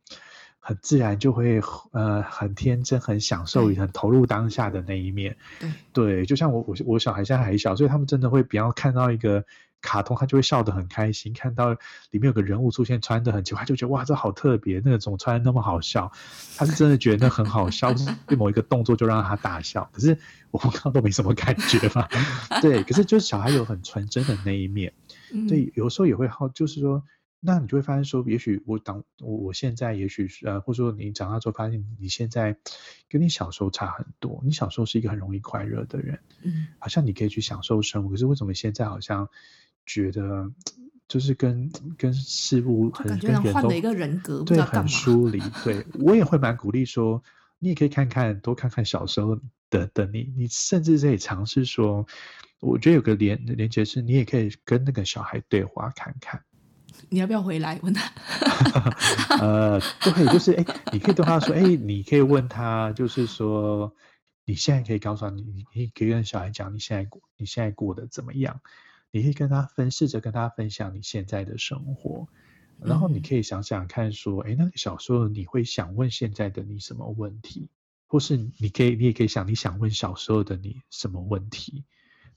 很自然就会呃很天真、很享受、很投入当下的那一面，对，对，就像我我我小孩现在还小，所以他们真的会比较看到一个。卡通他就会笑得很开心，看到里面有个人物出现穿得很奇怪，他就觉得哇，这好特别，那个穿得那么好笑？他是真的觉得那很好笑，对某一个动作就让他大笑。可是我们刚刚都没什么感觉嘛，对。可是就是小孩有很纯真的那一面，对有时候也会好，就是说，那你就会发现说，也许我当我我现在也许呃，或者说你长大之后发现你现在跟你小时候差很多，你小时候是一个很容易快乐的人，嗯，好像你可以去享受生活，可是为什么现在好像？觉得就是跟跟事物很感觉换了一个人格，对，很疏离。对，我也会蛮鼓励说，你也可以看看，多看看小时候的的你，你甚至可以尝试说，我觉得有个连连接是，你也可以跟那个小孩对话看看。你要不要回来问他？呃，对，就是哎，你可以对他说，哎，你可以问他，就是说，你现在可以告诉他，你你可以跟小孩讲，你现在过你现在过得怎么样？你可以跟他分，试着跟他分享你现在的生活，然后你可以想想看，说，哎、嗯，那个小时候你会想问现在的你什么问题，或是你可以，你也可以想你想问小时候的你什么问题，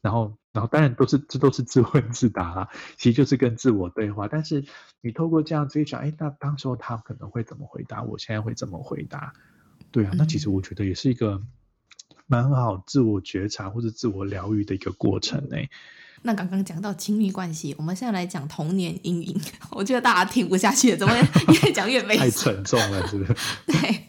然后，然后当然都是这都是自问自答啦，其实就是跟自我对话。但是你透过这样子一想，哎，那当时候他可能会怎么回答？我现在会怎么回答？对啊，那其实我觉得也是一个蛮好自我觉察或者自我疗愈的一个过程呢。那刚刚讲到亲密关系，我们现在来讲童年阴影。我觉得大家听不下去了，怎么 越讲越悲？太沉重了，是不是？对。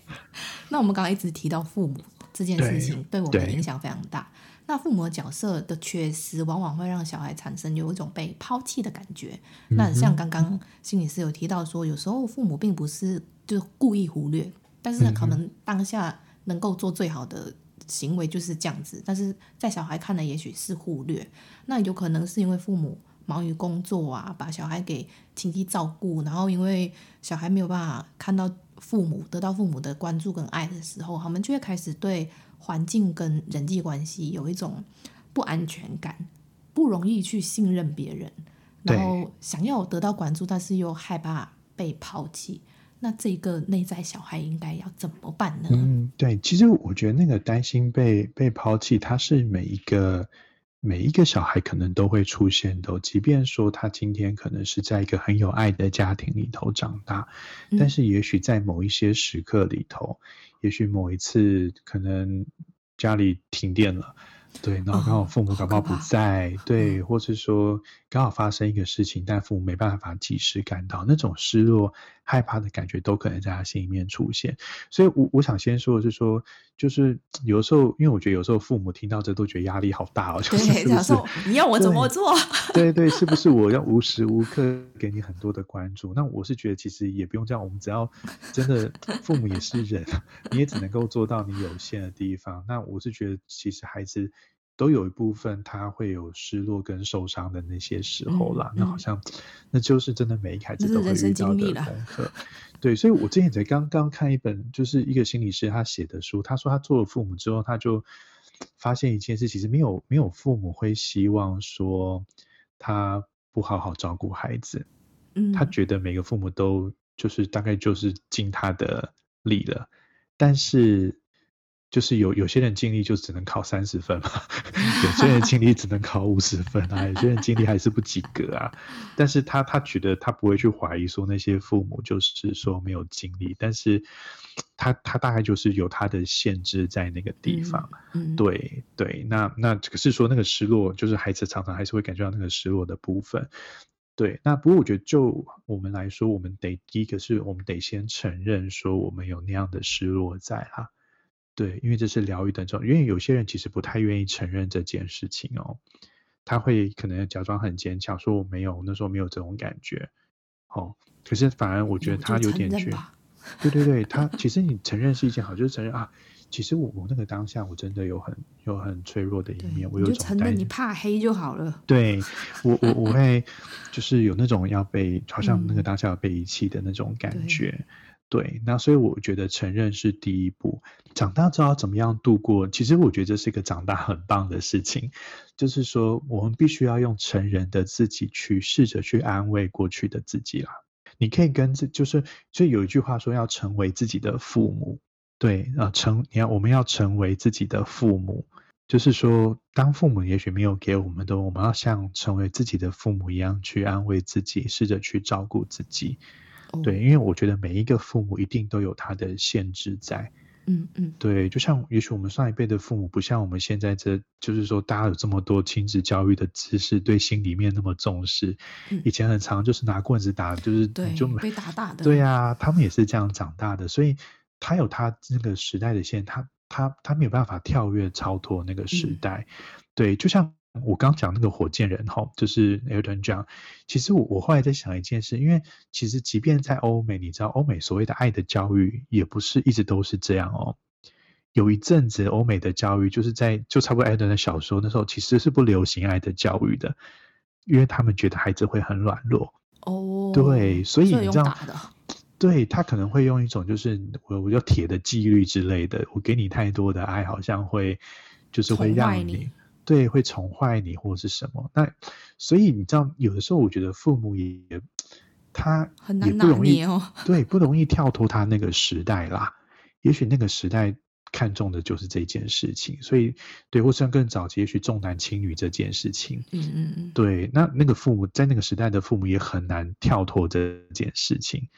那我们刚刚一直提到父母这件事情，对我们的影响非常大。那父母的角色的缺失，往往会让小孩产生有一种被抛弃的感觉。嗯、那像刚刚心理师有提到说，有时候父母并不是就故意忽略，但是可能当下能够做最好的。行为就是这样子，但是在小孩看来，也许是忽略。那有可能是因为父母忙于工作啊，把小孩给亲戚照顾，然后因为小孩没有办法看到父母得到父母的关注跟爱的时候，他们就会开始对环境跟人际关系有一种不安全感，不容易去信任别人，然后想要得到关注，但是又害怕被抛弃。那这个内在小孩应该要怎么办呢？嗯，对，其实我觉得那个担心被被抛弃，它是每一个每一个小孩可能都会出现的。即便说他今天可能是在一个很有爱的家庭里头长大，嗯、但是也许在某一些时刻里头，也许某一次可能家里停电了。对，然后刚好父母刚好不在，哦、对，或是说刚好发生一个事情，但父母没办法及时赶到，那种失落、害怕的感觉都可能在他心里面出现。所以我，我我想先说的是说，就是有时候，因为我觉得有时候父母听到这都觉得压力好大哦，就是是不是你要我怎么做？对对，对，是不是我要无时无刻给你很多的关注？那我是觉得其实也不用这样，我们只要真的父母也是人，你也只能够做到你有限的地方。那我是觉得其实孩子。都有一部分他会有失落跟受伤的那些时候啦，那好像那就是真的每一个孩子都会遇到的功课。对，所以我之前才刚刚看一本，就是一个心理师他写的书，他说他做了父母之后，他就发现一件事，其实没有没有父母会希望说他不好好照顾孩子，嗯，他觉得每个父母都就是大概就是尽他的力了，但是。就是有有些人尽力就只能考三十分嘛，有些人尽力只能考五十分啊，有些人尽力还是不及格啊。但是他他觉得他不会去怀疑说那些父母就是说没有尽力，但是他他大概就是有他的限制在那个地方。嗯，对对，那那可是说那个失落，就是孩子常常还是会感觉到那个失落的部分。对，那不过我觉得就我们来说，我们得第一个是我们得先承认说我们有那样的失落在哈。对，因为这是疗愈的这种，因为有些人其实不太愿意承认这件事情哦，他会可能假装很坚强，说我没有，那时候没有这种感觉，哦，可是反而我觉得他有点去，对对对，他其实你承认是一件好，就是承认啊，其实我我那个当下我真的有很有很脆弱的一面，我有种就承认你怕黑就好了，对我我我会就是有那种要被好像那个当下要被遗弃的那种感觉。嗯对，那所以我觉得承认是第一步。长大之后怎么样度过？其实我觉得这是一个长大很棒的事情，就是说我们必须要用成人的自己去试着去安慰过去的自己啦。你可以跟自就是，就有一句话说要成为自己的父母。对，啊，成你要我们要成为自己的父母，就是说当父母也许没有给我们的，我们要像成为自己的父母一样去安慰自己，试着去照顾自己。对，因为我觉得每一个父母一定都有他的限制在，嗯嗯，对，就像也许我们上一辈的父母不像我们现在这，就是说大家有这么多亲子教育的知识，对心里面那么重视。嗯、以前很常就是拿棍子打，就是对就被打打的，对。呀、啊，他们也是这样长大的，所以他有他那个时代的限，他他他没有办法跳跃超脱那个时代，嗯、对，就像。我刚讲那个火箭人哈，就是 Elton John。其实我我后来在想一件事，因为其实即便在欧美，你知道欧美所谓的爱的教育也不是一直都是这样哦。有一阵子欧美的教育就是在就差不多 Elton 的小时候那时候，其实是不流行爱的教育的，因为他们觉得孩子会很软弱。哦，对，所以你知道，对他可能会用一种就是我我叫铁的纪律之类的，我给你太多的爱，好像会就是会让你。对，会宠坏你或是什么？那所以你知道，有的时候我觉得父母也他也不容易哦，对，不容易跳脱他那个时代啦。也许那个时代看重的就是这件事情，所以对，或者更早期，也许重男轻女这件事情，嗯嗯嗯，对，那那个父母在那个时代的父母也很难跳脱这件事情，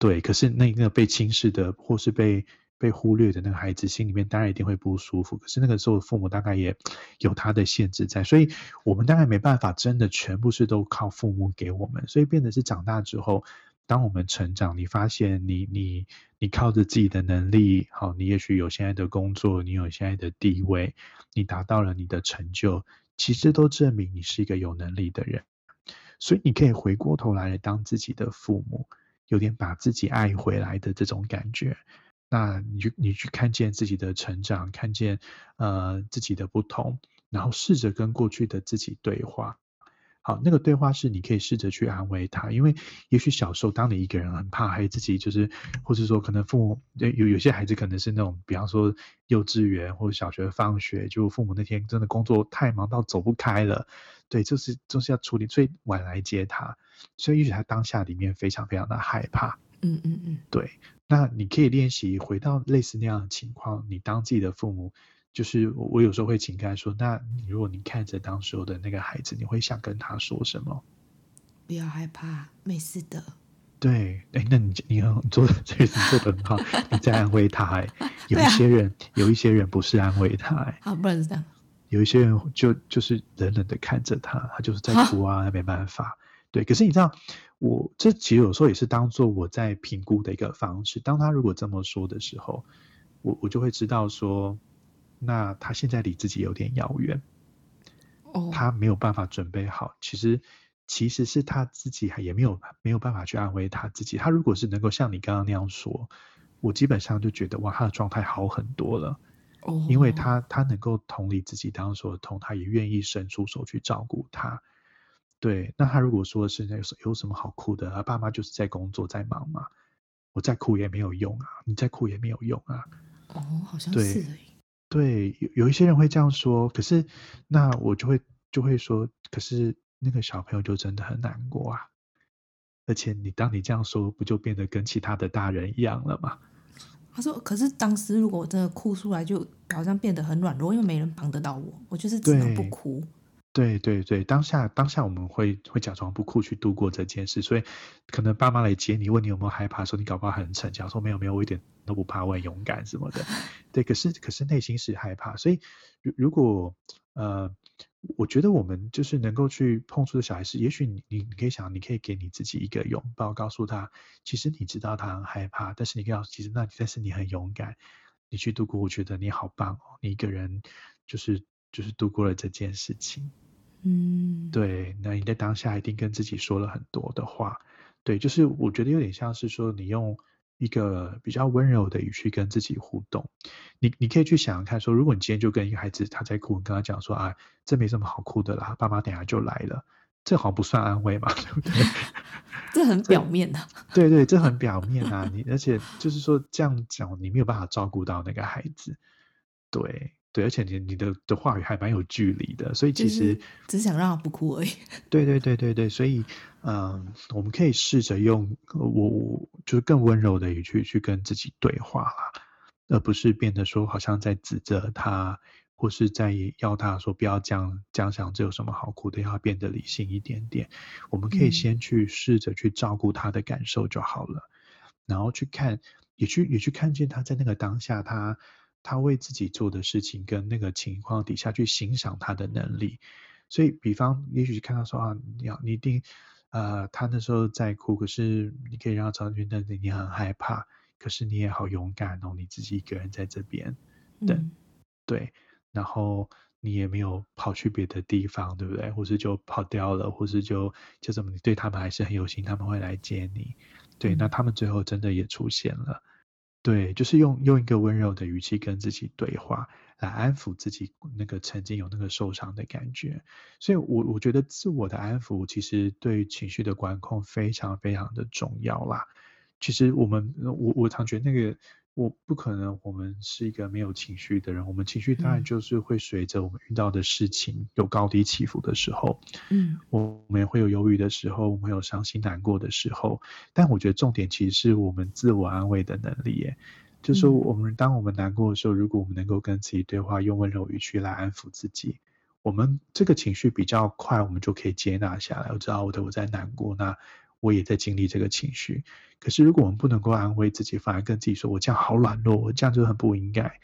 对。可是那个被轻视的，或是被。被忽略的那个孩子心里面当然一定会不舒服，可是那个时候父母大概也有他的限制在，所以我们当然没办法真的全部是都靠父母给我们，所以变得是长大之后，当我们成长，你发现你你你靠着自己的能力，好，你也许有现在的工作，你有现在的地位，你达到了你的成就，其实都证明你是一个有能力的人，所以你可以回过头来当自己的父母，有点把自己爱回来的这种感觉。那你去你去看见自己的成长，看见呃自己的不同，然后试着跟过去的自己对话。好，那个对话是你可以试着去安慰他，因为也许小时候当你一个人很怕黑自己，就是或是说可能父母有有些孩子可能是那种，比方说幼稚园或者小学放学，就父母那天真的工作太忙到走不开了，对，就是就是要处理，所以晚来接他，所以也许他当下里面非常非常的害怕。嗯嗯嗯，对。那你可以练习回到类似那样的情况，你当自己的父母，就是我有时候会情感说，那你如果你看着当时候的那个孩子，你会想跟他说什么？不要害怕，没事的。对，哎，那你你很做的 这个做的很好，你在安慰他。哎，有一些人，啊、有一些人不是安慰他，哎，好，不然是这样。有一些人就就是冷冷的看着他，他就是在哭啊，没办法。对，可是你知道，我这其实有时候也是当做我在评估的一个方式。当他如果这么说的时候，我我就会知道说，那他现在离自己有点遥远，哦，他没有办法准备好。其实。其实是他自己还也没有没有办法去安慰他自己。他如果是能够像你刚刚那样说，我基本上就觉得哇，他的状态好很多了。哦，因为他他能够同理自己当时说的痛，他也愿意伸出手去照顾他。对，那他如果说的是那有有什么好哭的？他爸妈就是在工作在忙嘛，我再哭也没有用啊，你再哭也没有用啊。哦，好像是。对，对，有有一些人会这样说，可是那我就会就会说，可是。那个小朋友就真的很难过啊，而且你当你这样说，不就变得跟其他的大人一样了吗？他说：“可是当时如果我真的哭出来，就好像变得很软弱，因为没人帮得到我，我就是只能不哭。”对对对，当下当下我们会会假装不哭去度过这件事，所以可能爸妈来接你，问你有没有害怕，说你搞不好很逞强，说没有没有，我一点都不怕，我很勇敢什么的。对，可是可是内心是害怕，所以如如果呃。我觉得我们就是能够去碰触的小孩是，也许你你你可以想，你可以给你自己一个拥抱，告诉他，其实你知道他很害怕，但是你告诉其实那但是你很勇敢，你去度过，我觉得你好棒哦，你一个人就是就是度过了这件事情，嗯，对，那你在当下一定跟自己说了很多的话，对，就是我觉得有点像是说你用。一个比较温柔的语气跟自己互动，你你可以去想想看，说如果你今天就跟一个孩子他在哭，你跟他讲说啊，这没什么好哭的啦，爸妈等下就来了，这好像不算安慰嘛，对不对？这很表面的。对对，这很表面啊，你而且就是说这样讲，你没有办法照顾到那个孩子，对。对，而且你你的的话语还蛮有距离的，所以其实只想让他不哭而已。对对对对对，所以嗯、呃，我们可以试着用我我就是更温柔的语气去跟自己对话啦，而不是变得说好像在指责他，或是在要他说不要这样这样想，这有什么好哭的？要变得理性一点点。我们可以先去试着去照顾他的感受就好了，嗯、然后去看，也去也去看见他在那个当下他。他为自己做的事情跟那个情况底下去欣赏他的能力，所以比方也许看到说啊，你要你一定，呃，他那时候在哭，可是你可以让他知道，那你很害怕，可是你也好勇敢哦，你自己一个人在这边等，嗯、对，然后你也没有跑去别的地方，对不对？或是就跑掉了，或是就就怎么，你对他们还是很有心，他们会来接你，对，嗯、那他们最后真的也出现了。对，就是用用一个温柔的语气跟自己对话，来安抚自己那个曾经有那个受伤的感觉。所以我，我觉得自我的安抚其实对情绪的管控非常非常的重要啦。其实我们，我我常觉得那个。我不可能，我们是一个没有情绪的人。我们情绪当然就是会随着我们遇到的事情有高低起伏的时候，嗯，我们也会有忧郁的时候，我们有伤心难过的时候。但我觉得重点其实是我们自我安慰的能力，耶，就是我们当我们难过的时候，如果我们能够跟自己对话，用温柔语气来安抚自己，我们这个情绪比较快，我们就可以接纳下来。我知道我的我在难过，那。我也在经历这个情绪，可是如果我们不能够安慰自己，反而跟自己说“我这样好软弱，我这样就很不应该”，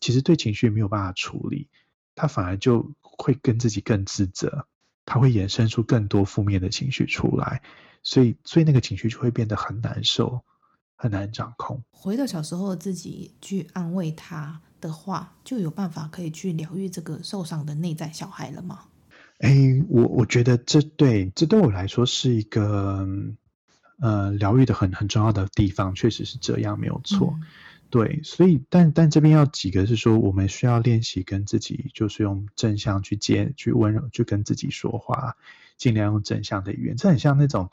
其实对情绪没有办法处理，他反而就会跟自己更自责，他会衍生出更多负面的情绪出来，所以所以那个情绪就会变得很难受，很难掌控。回到小时候自己去安慰他的话，就有办法可以去疗愈这个受伤的内在小孩了吗？哎，我我觉得这对这对我来说是一个呃疗愈的很很重要的地方，确实是这样，没有错。嗯、对，所以但但这边要几个是说，我们需要练习跟自己，就是用正向去接，去温柔去跟自己说话，尽量用正向的语言。这很像那种，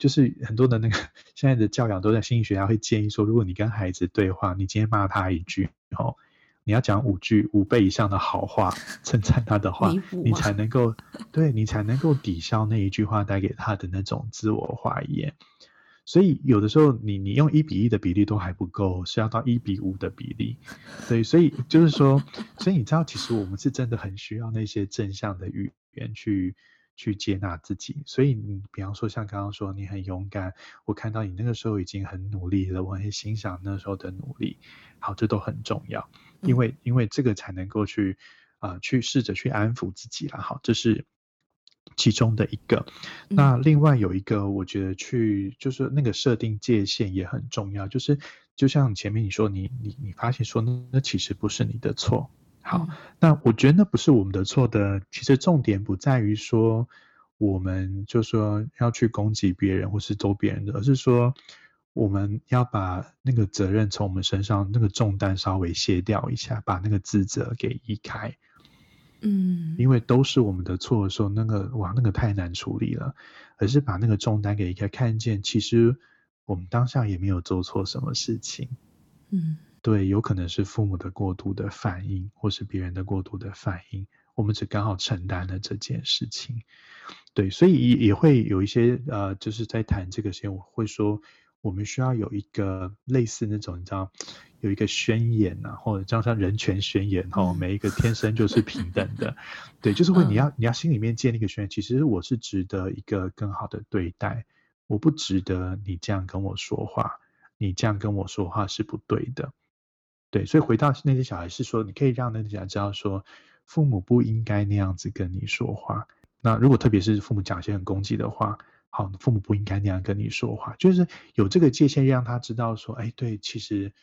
就是很多的那个 现在的教养都在心理学家会建议说，如果你跟孩子对话，你今天骂他一句，然后。你要讲五句五倍以上的好话，称赞他的话，你 才能够对你才能够抵消那一句话带给他的那种自我怀疑。所以有的时候你你用一比一的比例都还不够，是要到一比五的比例。对，所以就是说，所以你知道，其实我们是真的很需要那些正向的语言去去接纳自己。所以你比方说像刚刚说你很勇敢，我看到你那个时候已经很努力了，我很欣赏那时候的努力。好，这都很重要，因为因为这个才能够去啊、呃、去试着去安抚自己啦。好，这是。其中的一个，那另外有一个，我觉得去就是那个设定界限也很重要。就是就像前面你说，你你你发现说那其实不是你的错。好，那我觉得那不是我们的错的。其实重点不在于说我们就说要去攻击别人或是揍别人的，而是说我们要把那个责任从我们身上那个重担稍微卸掉一下，把那个自责给移开。嗯，因为都是我们的错的时候，那个哇，那个太难处理了。而是把那个重担给移开看见，其实我们当下也没有做错什么事情。嗯，对，有可能是父母的过度的反应，或是别人的过度的反应，我们只刚好承担了这件事情。对，所以也也会有一些呃，就是在谈这个时间，我会说。我们需要有一个类似那种，你知道，有一个宣言啊，或者叫像人权宣言哈，每一个天生就是平等的，对，就是会你要你要心里面建立一个宣言，其实我是值得一个更好的对待，我不值得你这样跟我说话，你这样跟我说话是不对的，对，所以回到那些小孩是说，你可以让那些小孩知道说，父母不应该那样子跟你说话，那如果特别是父母讲一些很攻击的话。好，父母不应该那样跟你说话，就是有这个界限，让他知道说，哎，对，其实，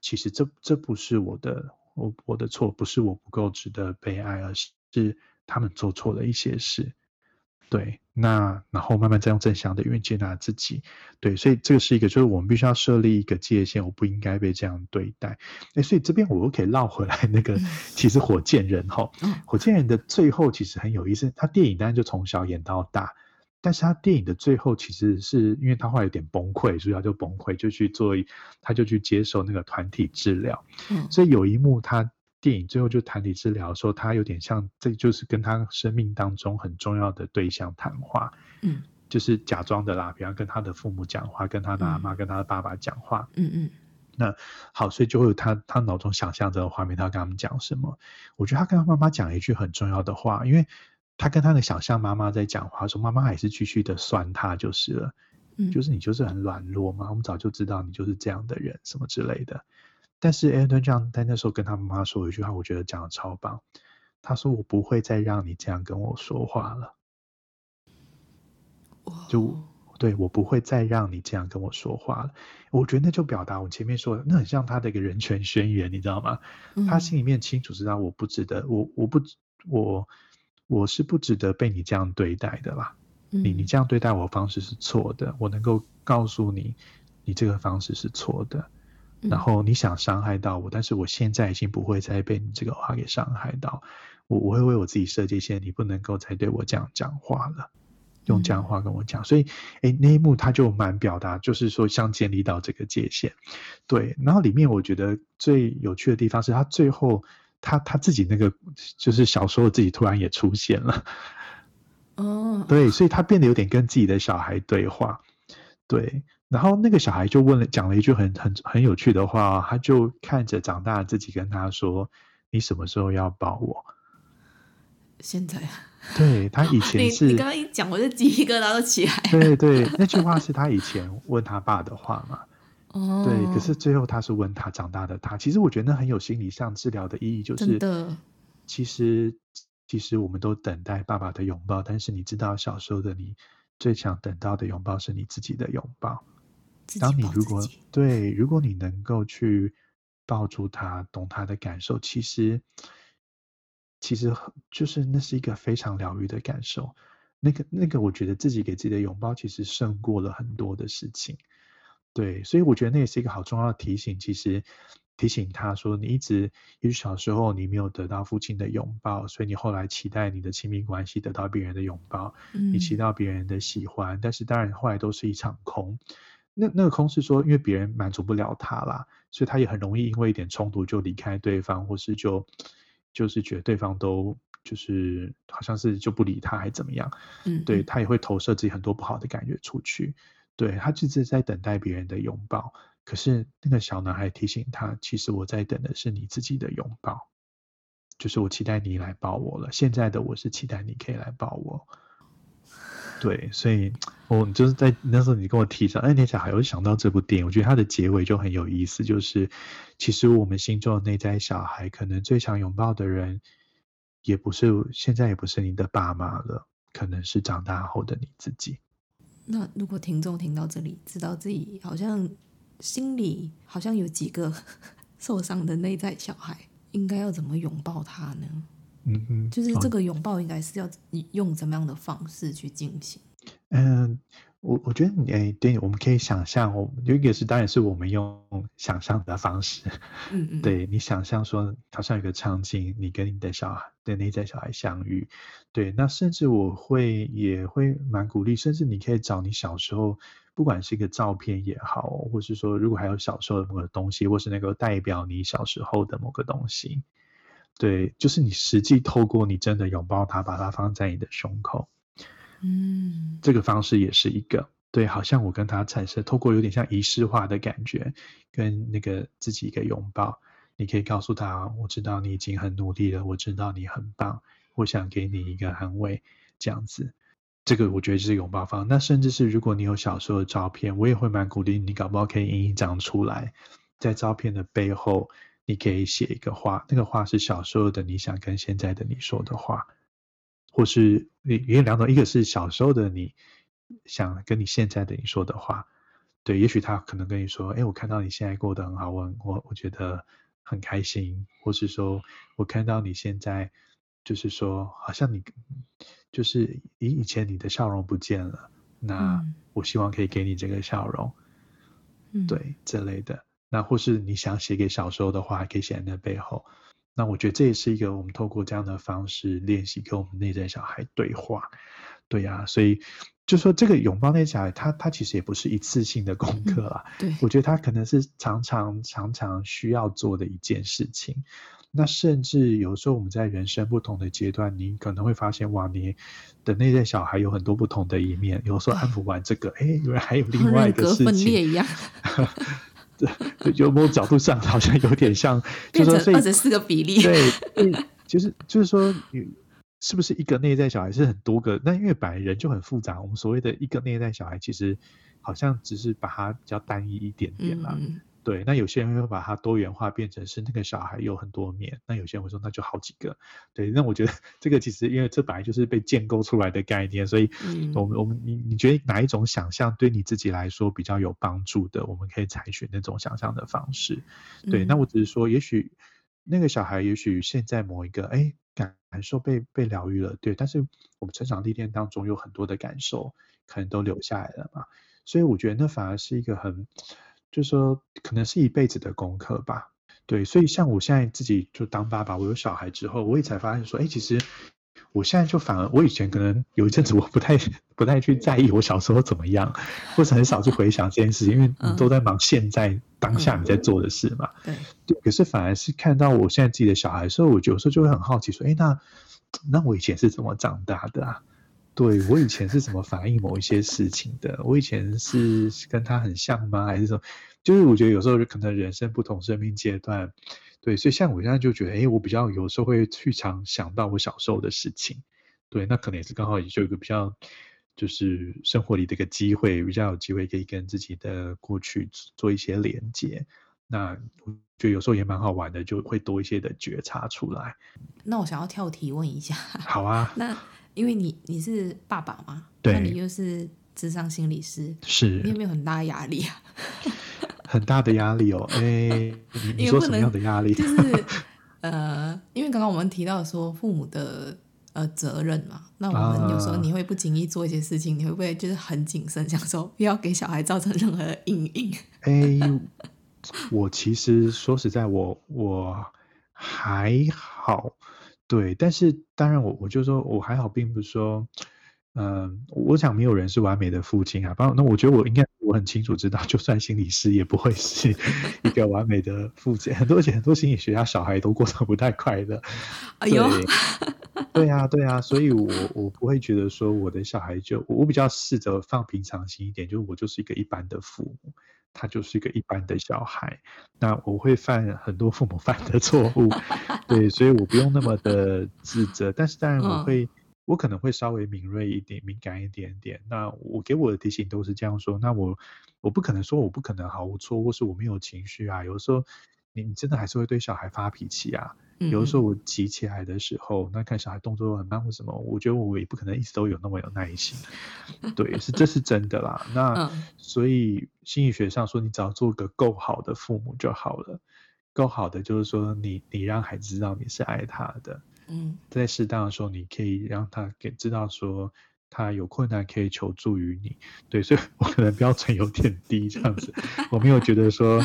其实这这不是我的，我我的错，不是我不够值得被爱，而是他们做错了一些事。对，那然后慢慢再用正向的语言接纳自己。对，所以这个是一个，就是我们必须要设立一个界限，我不应该被这样对待。哎，所以这边我又可以绕回来，那个其实火箭人哈，火箭人的最后其实很有意思，他电影当然就从小演到大。但是他电影的最后，其实是因为他后来有点崩溃，所以他就崩溃，就去做，他就去接受那个团体治疗。嗯，所以有一幕，他电影最后就团体治疗的时候，他有点像，这就是跟他生命当中很重要的对象谈话。嗯，就是假装的啦，比方跟他的父母讲话，跟他的阿妈、跟他的爸爸讲话。嗯嗯。那好，所以就会有他他脑中想象这个画面，他要跟他们讲什么？我觉得他跟他妈妈讲一句很重要的话，因为。他跟他的想象妈妈在讲话，说妈妈还是继续的酸他就是了，嗯，就是你就是很软弱嘛，我们早就知道你就是这样的人，什么之类的。但是艾伦这样在那时候跟他妈妈说一句话，我觉得讲的超棒。他说：“我不会再让你这样跟我说话了。”就对，我不会再让你这样跟我说话了。我觉得那就表达我前面说的，那很像他的一个人权宣言，你知道吗？嗯，他心里面清楚知道，我不值得，我我不我。我是不值得被你这样对待的啦，嗯、你你这样对待我方式是错的，我能够告诉你，你这个方式是错的，嗯，然后你想伤害到我，但是我现在已经不会再被你这个话给伤害到，我我会为我自己设界限，你不能够再对我这样讲话了，用这样话跟我讲，嗯、所以诶那一幕他就蛮表达，就是说像建立到这个界限，对，然后里面我觉得最有趣的地方是他最后。他他自己那个就是小时候自己突然也出现了，哦，对，所以他变得有点跟自己的小孩对话，对，然后那个小孩就问了讲了一句很很很有趣的话，他就看着长大自己跟他说：“你什么时候要抱我？”现在，对，他以前是，你刚刚一讲，我就鸡皮疙瘩都起来。对对，那句话是他以前问他爸的话嘛。哦，对，可是最后他是问他长大的他，其实我觉得那很有心理上治疗的意义，就是其实其实我们都等待爸爸的拥抱，但是你知道小时候的你最想等到的拥抱是你自己的拥抱。当你如果对，如果你能够去抱住他，懂他的感受，其实其实就是那是一个非常疗愈的感受。那个那个，我觉得自己给自己的拥抱，其实胜过了很多的事情。对，所以我觉得那也是一个好重要的提醒。其实提醒他说，你一直，也许小时候你没有得到父亲的拥抱，所以你后来期待你的亲密关系得到别人的拥抱，嗯、你期待别人的喜欢，但是当然后来都是一场空。那那个空是说，因为别人满足不了他啦，所以他也很容易因为一点冲突就离开对方，或是就就是觉得对方都就是好像是就不理他，还怎么样？嗯，对，他也会投射自己很多不好的感觉出去。对，他就是在等待别人的拥抱。可是那个小男孩提醒他，其实我在等的是你自己的拥抱，就是我期待你来抱我了。现在的我是期待你可以来抱我。对，所以我就是在那时候你跟我提上，哎，那小孩，我想到这部电影，我觉得它的结尾就很有意思，就是其实我们心中的内在小孩，可能最想拥抱的人，也不是现在，也不是你的爸妈了，可能是长大后的你自己。那如果听众听到这里，知道自己好像心里好像有几个 受伤的内在小孩，应该要怎么拥抱他呢？嗯嗯，就是这个拥抱应该是要用怎么样的方式去进行？嗯，我我觉得你哎，对，我们可以想象，我有一个是当然是我们用想象的方式，嗯嗯，对，你想象说好像有个场景，你跟你的小孩的内在小孩相遇，对，那甚至我会也会蛮鼓励，甚至你可以找你小时候，不管是一个照片也好，或是说如果还有小时候的某个东西，或是那个代表你小时候的某个东西。对，就是你实际透过你真的拥抱它，把它放在你的胸口，嗯，这个方式也是一个。对，好像我跟他产生透过有点像仪式化的感觉，跟那个自己一个拥抱，你可以告诉他，我知道你已经很努力了，我知道你很棒，我想给你一个安慰，这样子。这个我觉得是拥抱方。那甚至是如果你有小时候的照片，我也会蛮鼓励你，搞不好可以印一张出来，在照片的背后。你可以写一个话，那个话是小时候的你想跟现在的你说的话，或是也有两种，一个是小时候的你想跟你现在的你说的话，对，也许他可能跟你说，哎，我看到你现在过得很好，我我我觉得很开心，或是说我看到你现在就是说，好像你就是以以前你的笑容不见了，那我希望可以给你这个笑容，嗯，对，这类的。那或是你想写给小时候的话，可以写在那背后。那我觉得这也是一个我们透过这样的方式练习跟我们内在小孩对话。对呀、啊，所以就说这个拥抱内在小孩，他他其实也不是一次性的功课啊。对，我觉得他可能是常常常常需要做的一件事情。那甚至有时候我们在人生不同的阶段，你可能会发现，哇，你的内在小孩有很多不同的一面。有时候安抚完这个，哎，原来还有另外 一个事情。对，就某种角度上好像有点像，就说二十四个比例。对，就是就是说，你是不是一个内在小孩是很多个？那因为本来人就很复杂，我们所谓的一个内在小孩，其实好像只是把它比较单一一点点啦。嗯对，那有些人会把它多元化，变成是那个小孩有很多面。那有些人会说，那就好几个。对，那我觉得 这个其实因为这本来就是被建构出来的概念，所以我们、嗯、我们你你觉得哪一种想象对你自己来说比较有帮助的，我们可以采取那种想象的方式。对，那我只是说，也许那个小孩，也许现在某一个哎感感受被被疗愈了，对，但是我们成长历练当中有很多的感受可能都留下来了嘛，所以我觉得那反而是一个很。就是说，可能是一辈子的功课吧。对，所以像我现在自己就当爸爸，我有小孩之后，我也才发现说，哎，其实我现在就反而，我以前可能有一阵子我不太不太去在意我小时候怎么样，或是很少去回想这件事情，因为你都在忙现在当下你在做的事嘛。对。对。可是反而是看到我现在自己的小孩的时候，我有时候就会很好奇说，哎，那那我以前是怎么长大的啊？对，我以前是怎么反应某一些事情的？我以前是跟他很像吗？还是说，就是我觉得有时候可能人生不同生命阶段，对，所以像我现在就觉得，哎，我比较有时候会去常想到我小时候的事情，对，那可能也是刚好也就有一个比较，就是生活里的一个机会，比较有机会可以跟自己的过去做一些连接。那我觉得有时候也蛮好玩的，就会多一些的觉察出来。那我想要跳题问一下，好啊，那。因为你你是爸爸嘛，对，那你又是智商心理师，是，你有没有很大压力啊？很大的压力哦，哎，你，你说什么样的压力？就是呃，因为刚刚我们提到说父母的呃责任嘛，那我们有时候你会不经意做一些事情，啊、你会不会就是很谨慎，想说不要给小孩造成任何的阴影？哎，我其实说实在我，我我还好。对，但是当然我我就说我还好，并不是说，嗯，我想没有人是完美的父亲啊。包括那我觉得我应该我很清楚知道，就算心理师也不会是一个完美的父亲。很多而且很多心理学家小孩都过得不太快乐。哎呦，对啊，对啊，所以我我不会觉得说我的小孩就我比较试着放平常心一点，就是我就是一个一般的父母，他就是一个一般的小孩。那我会犯很多父母犯的错误，对，所以我不用那么的自责。但是当然我会。我可能会稍微敏锐一点、敏感一点点。那我给我的提醒都是这样说。那我我不可能说我不可能毫无错误，或是我没有情绪啊。有的时候你你真的还是会对小孩发脾气啊。有的时候我急起来的时候，那看小孩动作很慢或什么，我觉得我也不可能一直都有那么有耐心。对，是这是真的啦。那所以心理学上说，你只要做个够好的父母就好了。够好的就是说你，你你让孩子知道你是爱他的。嗯，在适当的时候，你可以让他给知道说他有困难可以求助于你。对，所以我可能标准有点低，这样子，我没有觉得说，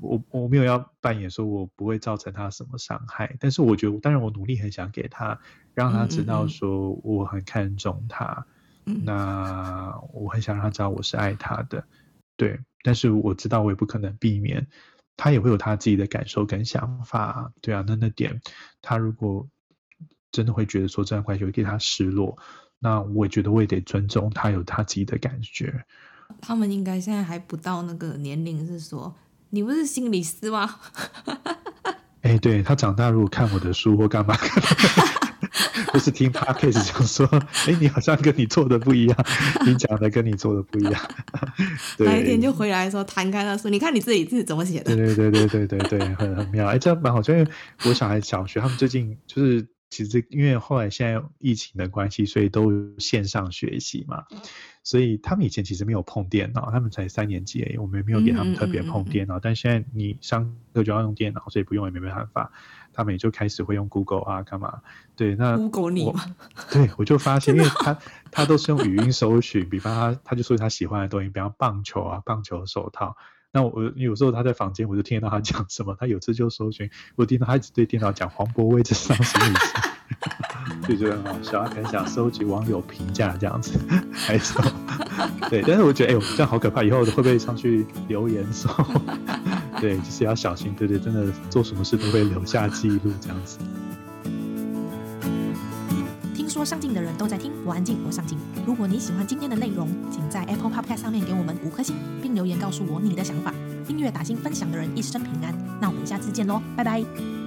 我我没有要扮演说我不会造成他什么伤害，但是我觉得，当然我努力很想给他，让他知道说我很看重他，嗯嗯，那我很想让他知道我是爱他的，对，但是我知道我也不可能避免，他也会有他自己的感受跟想法，对啊，那那点他如果。真的会觉得说这段关系会给他失落，那我也觉得我也得尊重他有他自己的感觉。他们应该现在还不到那个年龄，是说你不是心理师吗？哎、欸，对，他长大如果看我的书或干嘛，不是听 Podcast 讲说，哎、欸，你好像跟你做的不一样，你讲的跟你做的不一样。对，哪一天就回来的时候摊开那书，你看你自己自己怎么写的？对对对对对对对，很很妙。哎、欸，这样蛮好，因为我小孩小学，他们最近就是。其实，因为后来现在疫情的关系，所以都线上学习嘛，所以他们以前其实没有碰电脑，他们才三年级而已，我们也没有给他们特别碰电脑。嗯嗯嗯嗯，但现在你上课就要用电脑，所以不用也没办法，他们也就开始会用 Google 啊，干嘛？对，那 Google 你吗？对，我就发现，因为他他都是用语音搜寻，比方他他就说他喜欢的东西，比方棒球啊，棒球手套。那我有时候他在房间，我就听得到他讲什么。他有次就搜寻，我听到他一直对电脑讲黄柏威这伤心女性，就觉得很好笑。他可能想收集网友评价这样子，还是 对。但是我觉得，哎呦，这样好可怕，以后会不会上去留言说？对，就是要小心，对对，真的做什么事都会留下记录这样子。听说上镜的人都在听，我安静，我上镜。如果你喜欢今天的内容，请在 Apple Podcast 上面给我们五颗星，并留言告诉我你的想法。订阅、打星、分享的人一生平安。那我们下次见喽，拜拜。